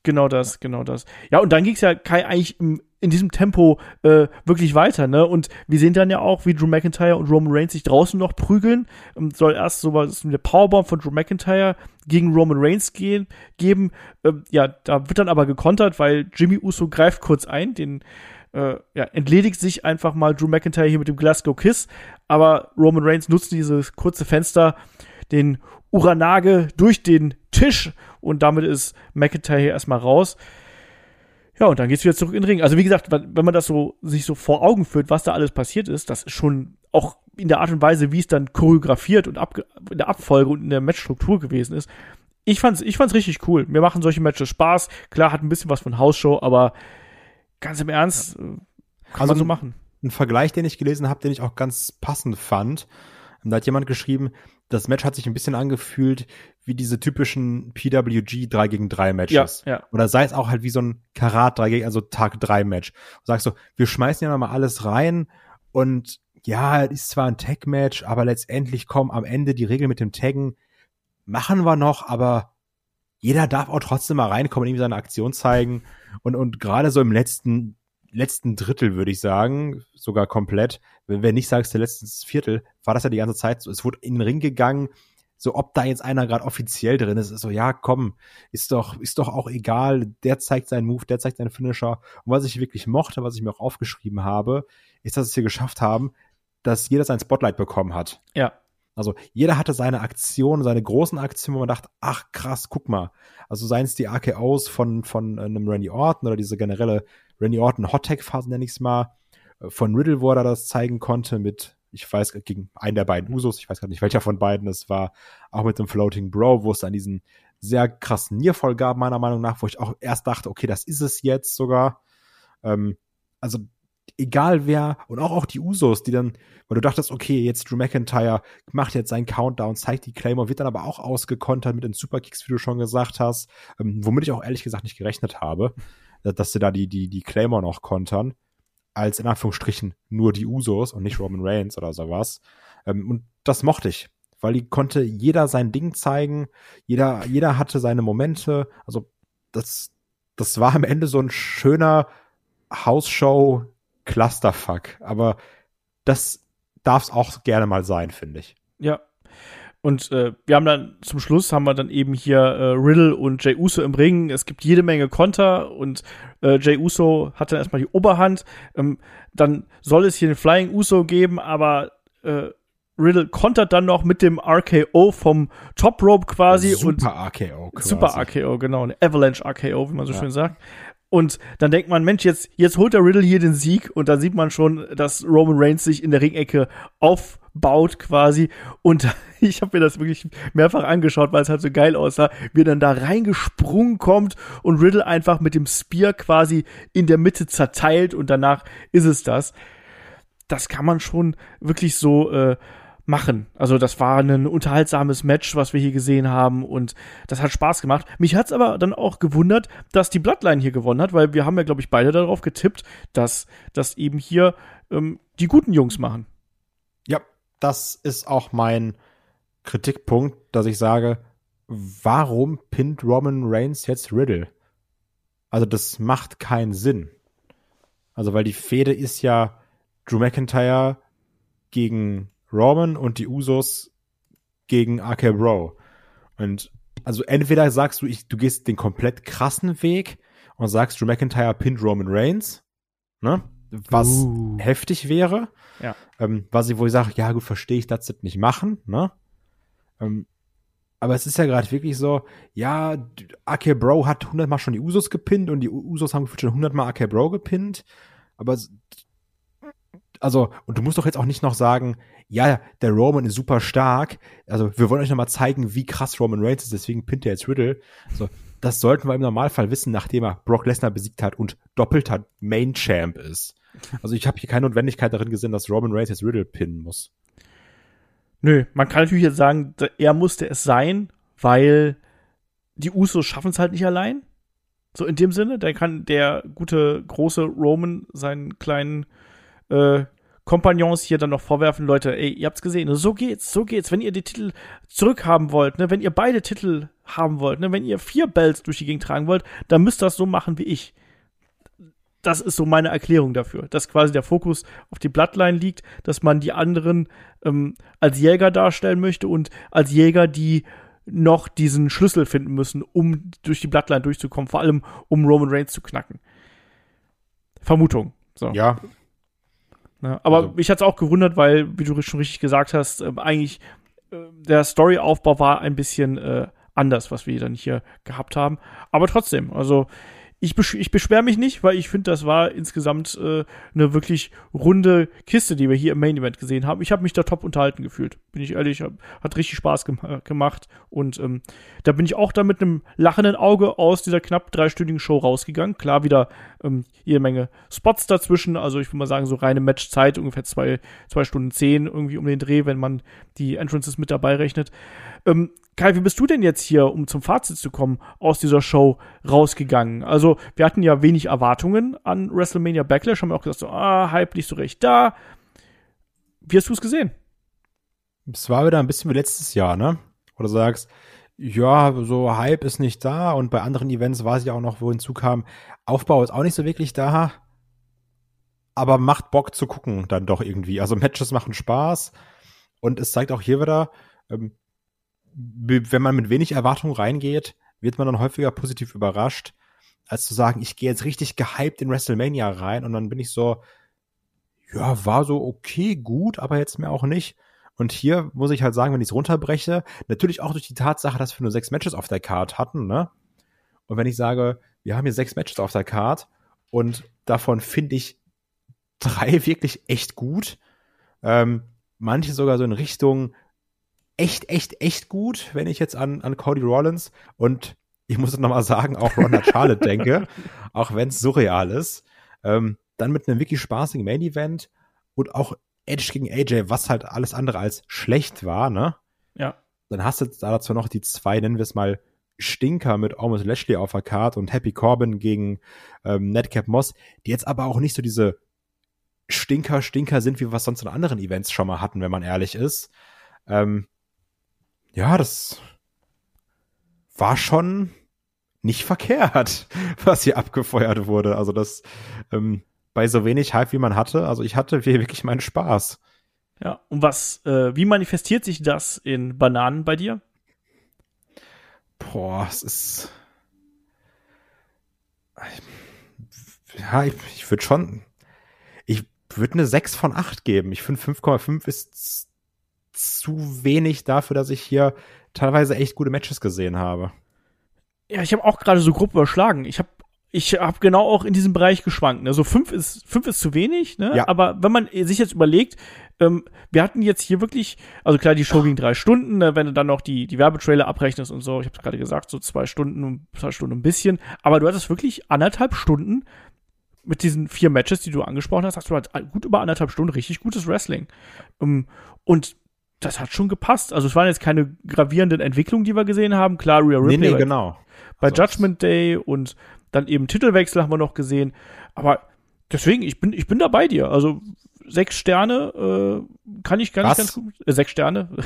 Genau das, genau das. Ja, und dann ging es ja Kai eigentlich im in diesem Tempo äh, wirklich weiter, ne? Und wir sehen dann ja auch, wie Drew McIntyre und Roman Reigns sich draußen noch prügeln. Ähm, soll erst so was eine Powerbomb von Drew McIntyre gegen Roman Reigns gehen, geben. Ähm, ja, da wird dann aber gekontert, weil Jimmy Uso greift kurz ein, den äh, ja, entledigt sich einfach mal Drew McIntyre hier mit dem Glasgow Kiss, aber Roman Reigns nutzt dieses kurze Fenster, den Uranage durch den Tisch und damit ist McIntyre hier erstmal raus. Ja, und dann geht's wieder zurück in den Ring. Also wie gesagt, wenn man das so sich so vor Augen führt, was da alles passiert ist, das ist schon auch in der Art und Weise, wie es dann choreografiert und ab, in der Abfolge und in der Matchstruktur gewesen ist. Ich fand's, ich fand's richtig cool. Mir machen solche Matches Spaß. Klar, hat ein bisschen was von Hausshow, aber ganz im Ernst. Äh, kann also man so machen. Ein Vergleich, den ich gelesen habe, den ich auch ganz passend fand. Da hat jemand geschrieben, das Match hat sich ein bisschen angefühlt wie diese typischen PWG 3 gegen 3 Matches. Ja, ja. Oder sei es auch halt wie so ein Karat 3 gegen, also Tag 3 Match. Du sagst so, wir schmeißen ja mal alles rein und ja, ist zwar ein Tag-Match, aber letztendlich kommen am Ende die Regeln mit dem Taggen, machen wir noch, aber jeder darf auch trotzdem mal reinkommen und ihm seine Aktion zeigen. Und, und gerade so im letzten, letzten Drittel, würde ich sagen, sogar komplett, wenn, wenn nicht sagst, der letzte Viertel, war das ja die ganze Zeit so. Es wurde in den Ring gegangen, so ob da jetzt einer gerade offiziell drin ist, ist so, ja, komm, ist doch, ist doch auch egal, der zeigt seinen Move, der zeigt seinen Finisher. Und was ich wirklich mochte, was ich mir auch aufgeschrieben habe, ist, dass es hier geschafft haben, dass jeder sein Spotlight bekommen hat. Ja. Also jeder hatte seine Aktion, seine großen Aktionen, wo man dachte, ach krass, guck mal. Also seien es die AKOs von, von einem Randy Orton oder diese generelle Randy Orton Hot Tag Phase, nenne ich es mal, von Riddle, wo er das zeigen konnte mit ich weiß, gegen einen der beiden Usos, ich weiß gar nicht, welcher von beiden es war, auch mit dem Floating Bro, wo es dann diesen sehr krassen Nierfall gab, meiner Meinung nach, wo ich auch erst dachte, okay, das ist es jetzt sogar. Ähm, also egal wer und auch auch die Usos, die dann, weil du dachtest, okay, jetzt Drew McIntyre macht jetzt seinen Countdown, zeigt die Claimer, wird dann aber auch ausgekontert mit den Superkicks, wie du schon gesagt hast, ähm, womit ich auch ehrlich gesagt nicht gerechnet habe, dass sie da die die die Claimer noch kontern als in Anführungsstrichen nur die Usos und nicht Roman Reigns oder sowas. Ähm, und das mochte ich, weil die konnte jeder sein Ding zeigen, jeder, jeder hatte seine Momente. Also das, das war am Ende so ein schöner Hausshow Clusterfuck. Aber das darf es auch gerne mal sein, finde ich. Ja, und äh, wir haben dann zum Schluss haben wir dann eben hier äh, Riddle und Jay Uso im Ring. Es gibt jede Menge Konter und äh, Jay Uso hat dann erstmal die Oberhand. Ähm, dann soll es hier den Flying Uso geben, aber äh, Riddle kontert dann noch mit dem RKO vom Top Rope quasi. Super und RKO. Quasi. Super RKO, genau. Eine Avalanche RKO, wie man so ja. schön sagt. Und dann denkt man, Mensch, jetzt, jetzt holt der Riddle hier den Sieg und da sieht man schon, dass Roman Reigns sich in der Ringecke aufbaut quasi. Und ich habe mir das wirklich mehrfach angeschaut, weil es halt so geil aussah, wie er dann da reingesprungen kommt und Riddle einfach mit dem Spear quasi in der Mitte zerteilt und danach ist es das. Das kann man schon wirklich so äh, machen. Also das war ein unterhaltsames Match, was wir hier gesehen haben und das hat Spaß gemacht. Mich hat's aber dann auch gewundert, dass die Bloodline hier gewonnen hat, weil wir haben ja, glaube ich, beide darauf getippt, dass das eben hier ähm, die guten Jungs machen. Das ist auch mein Kritikpunkt, dass ich sage, warum pinnt Roman Reigns jetzt Riddle? Also das macht keinen Sinn. Also weil die Fehde ist ja Drew McIntyre gegen Roman und die Usos gegen RK Bro. Und also entweder sagst du, ich, du gehst den komplett krassen Weg und sagst, Drew McIntyre pinnt Roman Reigns, ne? Was uh. heftig wäre. Ja. Ähm, was ich, wo ich sage, ja gut, verstehe ich, das nicht machen, ne? Ähm, aber es ist ja gerade wirklich so, ja, AK Bro hat hundertmal schon die Usos gepinnt und die Usos haben schon hundertmal AK Bro gepinnt. Aber also, und du musst doch jetzt auch nicht noch sagen, ja, der Roman ist super stark. Also, wir wollen euch nochmal zeigen, wie krass Roman Reigns ist, deswegen pinnt er jetzt Riddle. Also, das sollten wir im Normalfall wissen, nachdem er Brock Lesnar besiegt hat und doppelter Main Champ ist. Also, ich habe hier keine Notwendigkeit darin gesehen, dass Roman Reigns jetzt Riddle pinnen muss. Nö, man kann natürlich jetzt sagen, er musste es sein, weil die Usos schaffen es halt nicht allein. So in dem Sinne, der kann der gute große Roman seinen kleinen äh, Kompagnons hier dann noch vorwerfen, Leute, ey, ihr habt's gesehen, so geht's, so geht's. Wenn ihr die Titel zurückhaben wollt, ne, wenn ihr beide Titel haben wollt, ne, wenn ihr vier Bells durch die Gegend tragen wollt, dann müsst ihr das so machen wie ich. das ist so meine Erklärung dafür, dass quasi der Fokus auf die Bloodline liegt, dass man die anderen ähm, als Jäger darstellen möchte und als Jäger, die noch diesen Schlüssel finden müssen, um durch die Bloodline durchzukommen, vor allem um Roman Reigns zu knacken. Vermutung. So. Ja. Ja, aber Also- mich hat's auch gewundert, weil, wie du schon richtig gesagt hast, ähm, eigentlich äh, der Storyaufbau war ein bisschen äh, anders, was wir dann hier gehabt haben. Aber trotzdem, also ich, besch ich beschwere mich nicht, weil ich finde, das war insgesamt äh, eine wirklich runde Kiste, die wir hier im Main Event gesehen haben. Ich habe mich da top unterhalten gefühlt, bin ich ehrlich. Hab, hat richtig Spaß gem gemacht. Und ähm, da bin ich auch dann mit einem lachenden Auge aus dieser knapp dreistündigen Show rausgegangen. Klar, wieder ähm, jede Menge Spots dazwischen. Also ich würde mal sagen, so reine Matchzeit, ungefähr zwei, zwei Stunden zehn irgendwie um den Dreh, wenn man die Entrances mit dabei rechnet. Ähm, Kai, wie bist du denn jetzt hier, um zum Fazit zu kommen, aus dieser Show rausgegangen? Also, wir hatten ja wenig Erwartungen an WrestleMania Backlash, haben wir auch gesagt, so, ah, Hype nicht so recht da. Wie hast du es gesehen? Es war wieder ein bisschen wie letztes Jahr, ne? Du sagst, ja, so Hype ist nicht da und bei anderen Events weiß ich auch noch, wo hinzukam, Aufbau ist auch nicht so wirklich da, aber macht Bock zu gucken dann doch irgendwie. Also Matches machen Spaß und es zeigt auch hier wieder, ähm, wenn man mit wenig Erwartung reingeht, wird man dann häufiger positiv überrascht, als zu sagen, ich gehe jetzt richtig gehypt in WrestleMania rein und dann bin ich so, ja, war so okay, gut, aber jetzt mehr auch nicht. Und hier muss ich halt sagen, wenn ich es runterbreche, natürlich auch durch die Tatsache, dass wir nur sechs Matches auf der Card hatten, ne? Und wenn ich sage, wir haben hier sechs Matches auf der Card und davon finde ich drei wirklich echt gut, ähm, manche sogar so in Richtung echt, echt, echt gut, wenn ich jetzt an, an Cody Rollins und ich muss noch mal sagen, auch Ronda Charlotte denke, auch wenn es surreal ist, ähm, dann mit einem wirklich spaßigen Main Event und auch Edge gegen AJ, was halt alles andere als schlecht war, ne? Ja. Dann hast du da dazu noch die zwei, nennen wir es mal, Stinker mit Almost Lashley auf der Card und Happy Corbin gegen ähm, Netcap Moss, die jetzt aber auch nicht so diese Stinker, Stinker sind, wie wir was sonst in anderen Events schon mal hatten, wenn man ehrlich ist. Ähm, ja, das war schon nicht verkehrt, was hier abgefeuert wurde. Also das ähm, bei so wenig Hype, wie man hatte. Also ich hatte hier wirklich meinen Spaß. Ja. Und was, äh, wie manifestiert sich das in Bananen bei dir? Boah, es ist. Ja, ich, ich würde schon. Ich würde eine 6 von 8 geben. Ich finde 5,5 ist zu wenig dafür, dass ich hier teilweise echt gute Matches gesehen habe. Ja, ich habe auch gerade so grob überschlagen. Ich habe ich habe genau auch in diesem Bereich geschwankt. Ne? So fünf ist fünf ist zu wenig, ne? Ja. Aber wenn man sich jetzt überlegt, ähm, wir hatten jetzt hier wirklich, also klar, die Show ging drei Stunden, ne? wenn du dann noch die die Werbetrailer abrechnest und so. Ich habe gerade gesagt, so zwei Stunden, und zwei Stunden ein bisschen. Aber du hattest wirklich anderthalb Stunden mit diesen vier Matches, die du angesprochen hast, hast du halt gut über anderthalb Stunden richtig gutes Wrestling. Ähm, und das hat schon gepasst. Also es waren jetzt keine gravierenden Entwicklungen, die wir gesehen haben. Klar, Rhea Ripley Nee, nee, genau. bei Also, Judgment Day und dann eben Titelwechsel haben wir noch gesehen. Aber deswegen, ich bin, ich bin da bei dir. Also sechs Sterne äh, kann ich gar nicht Was? ganz gut. Äh, sechs Sterne.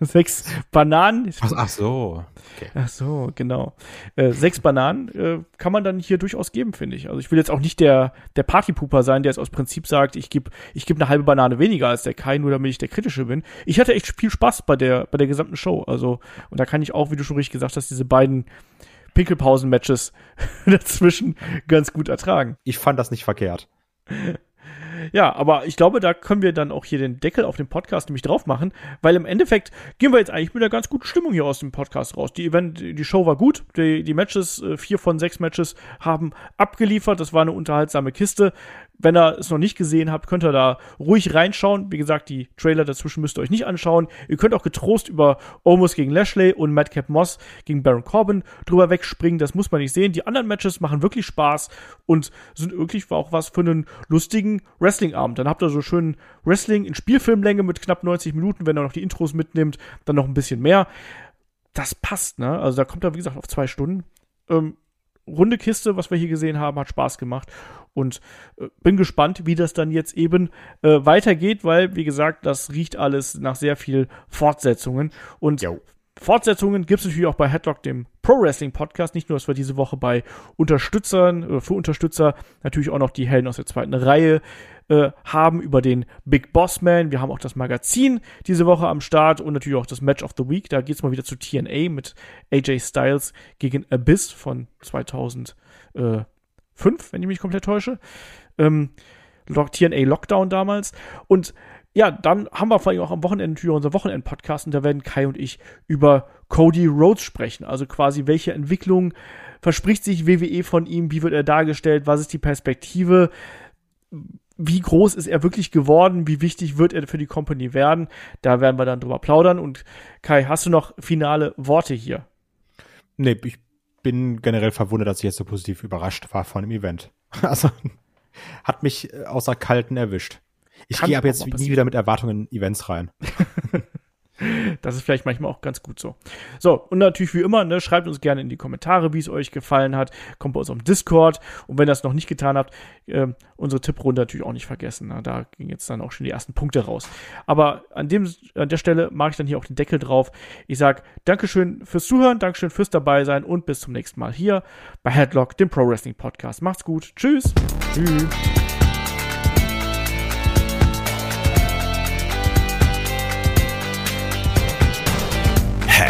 sechs Bananen. Ach, ach so. Okay. Ach so, genau. Äh, sechs Bananen äh, kann man dann hier durchaus geben, finde ich. Also ich will jetzt auch nicht der, der Partypooper sein, der jetzt aus Prinzip sagt, ich gebe ich geb eine halbe Banane weniger als der Kai, nur damit ich der Kritische bin. Ich hatte echt viel Spaß bei der, bei der gesamten Show. Also, und da kann ich auch, wie du schon richtig gesagt hast, diese beiden Pinkelpausen-Matches dazwischen ganz gut ertragen. Ich fand das nicht verkehrt. Ja, aber ich glaube, da können wir dann auch hier den Deckel auf den Podcast nämlich drauf machen, weil im Endeffekt gehen wir jetzt eigentlich mit einer ganz guten Stimmung hier aus dem Podcast raus. Die Event, die Show war gut, die, die Matches, äh, vier von sechs Matches haben abgeliefert. Das war eine unterhaltsame Kiste. Wenn ihr es noch nicht gesehen habt, könnt ihr da ruhig reinschauen. Wie gesagt, die Trailer dazwischen müsst ihr euch nicht anschauen. Ihr könnt auch getrost über Omos gegen Lashley und Madcap Moss gegen Baron Corbin drüber wegspringen. Das muss man nicht sehen. Die anderen Matches machen wirklich Spaß und sind wirklich auch was für einen lustigen Wrestling-Abend. Dann habt ihr so schön Wrestling in Spielfilmlänge mit knapp 90 Minuten, wenn ihr noch die Intros mitnimmt, dann noch ein bisschen mehr. Das passt, ne? Also da kommt er, wie gesagt, auf zwei Stunden. Ähm, runde Kiste, was wir hier gesehen haben, hat Spaß gemacht und äh, bin gespannt, wie das dann jetzt eben äh, weitergeht, weil, wie gesagt, das riecht alles nach sehr viel Fortsetzungen und Jo. Fortsetzungen gibt es natürlich auch bei Headlock, dem Pro Wrestling Podcast. Nicht nur, dass wir diese Woche bei Unterstützern oder für Unterstützer natürlich auch noch die Helden aus der zweiten Reihe äh, haben über den Big Boss Man. Wir haben auch das Magazin diese Woche am Start und natürlich auch das Match of the Week. Da geht es mal wieder zu TNA mit AJ Styles gegen Abyss von 2005, wenn ich mich komplett täusche. Ähm, TNA Lockdown damals. Und ja, dann haben wir vor allem auch am Wochenende natürlich unser Wochenend-Podcast und da werden Kai und ich über Cody Rhodes sprechen. Also quasi, welche Entwicklung verspricht sich WWE von ihm? Wie wird er dargestellt? Was ist die Perspektive? Wie groß ist er wirklich geworden? Wie wichtig wird er für die Company werden? Da werden wir dann drüber plaudern. Und Kai, hast du noch finale Worte hier? Nee, ich bin generell verwundert, dass ich jetzt so positiv überrascht war von dem Event. Also, hat mich äh, außer Kalten erwischt. Ich gehe ab jetzt nie wieder mit Erwartungen in Events rein. Das ist vielleicht manchmal auch ganz gut so. So, und natürlich wie immer, ne, schreibt uns gerne in die Kommentare, wie es euch gefallen hat. Kommt bei uns auf Discord. Und wenn ihr das noch nicht getan habt, äh, unsere Tipprunde natürlich auch nicht vergessen. Ne? Da gingen jetzt dann auch schon die ersten Punkte raus. Aber an, dem, an der Stelle mache ich dann hier auch den Deckel drauf. Ich sage Dankeschön fürs Zuhören, Dankeschön fürs dabei sein und bis zum nächsten Mal hier bei Headlock, dem Pro Wrestling Podcast. Macht's gut. Tschüss. Tschüss.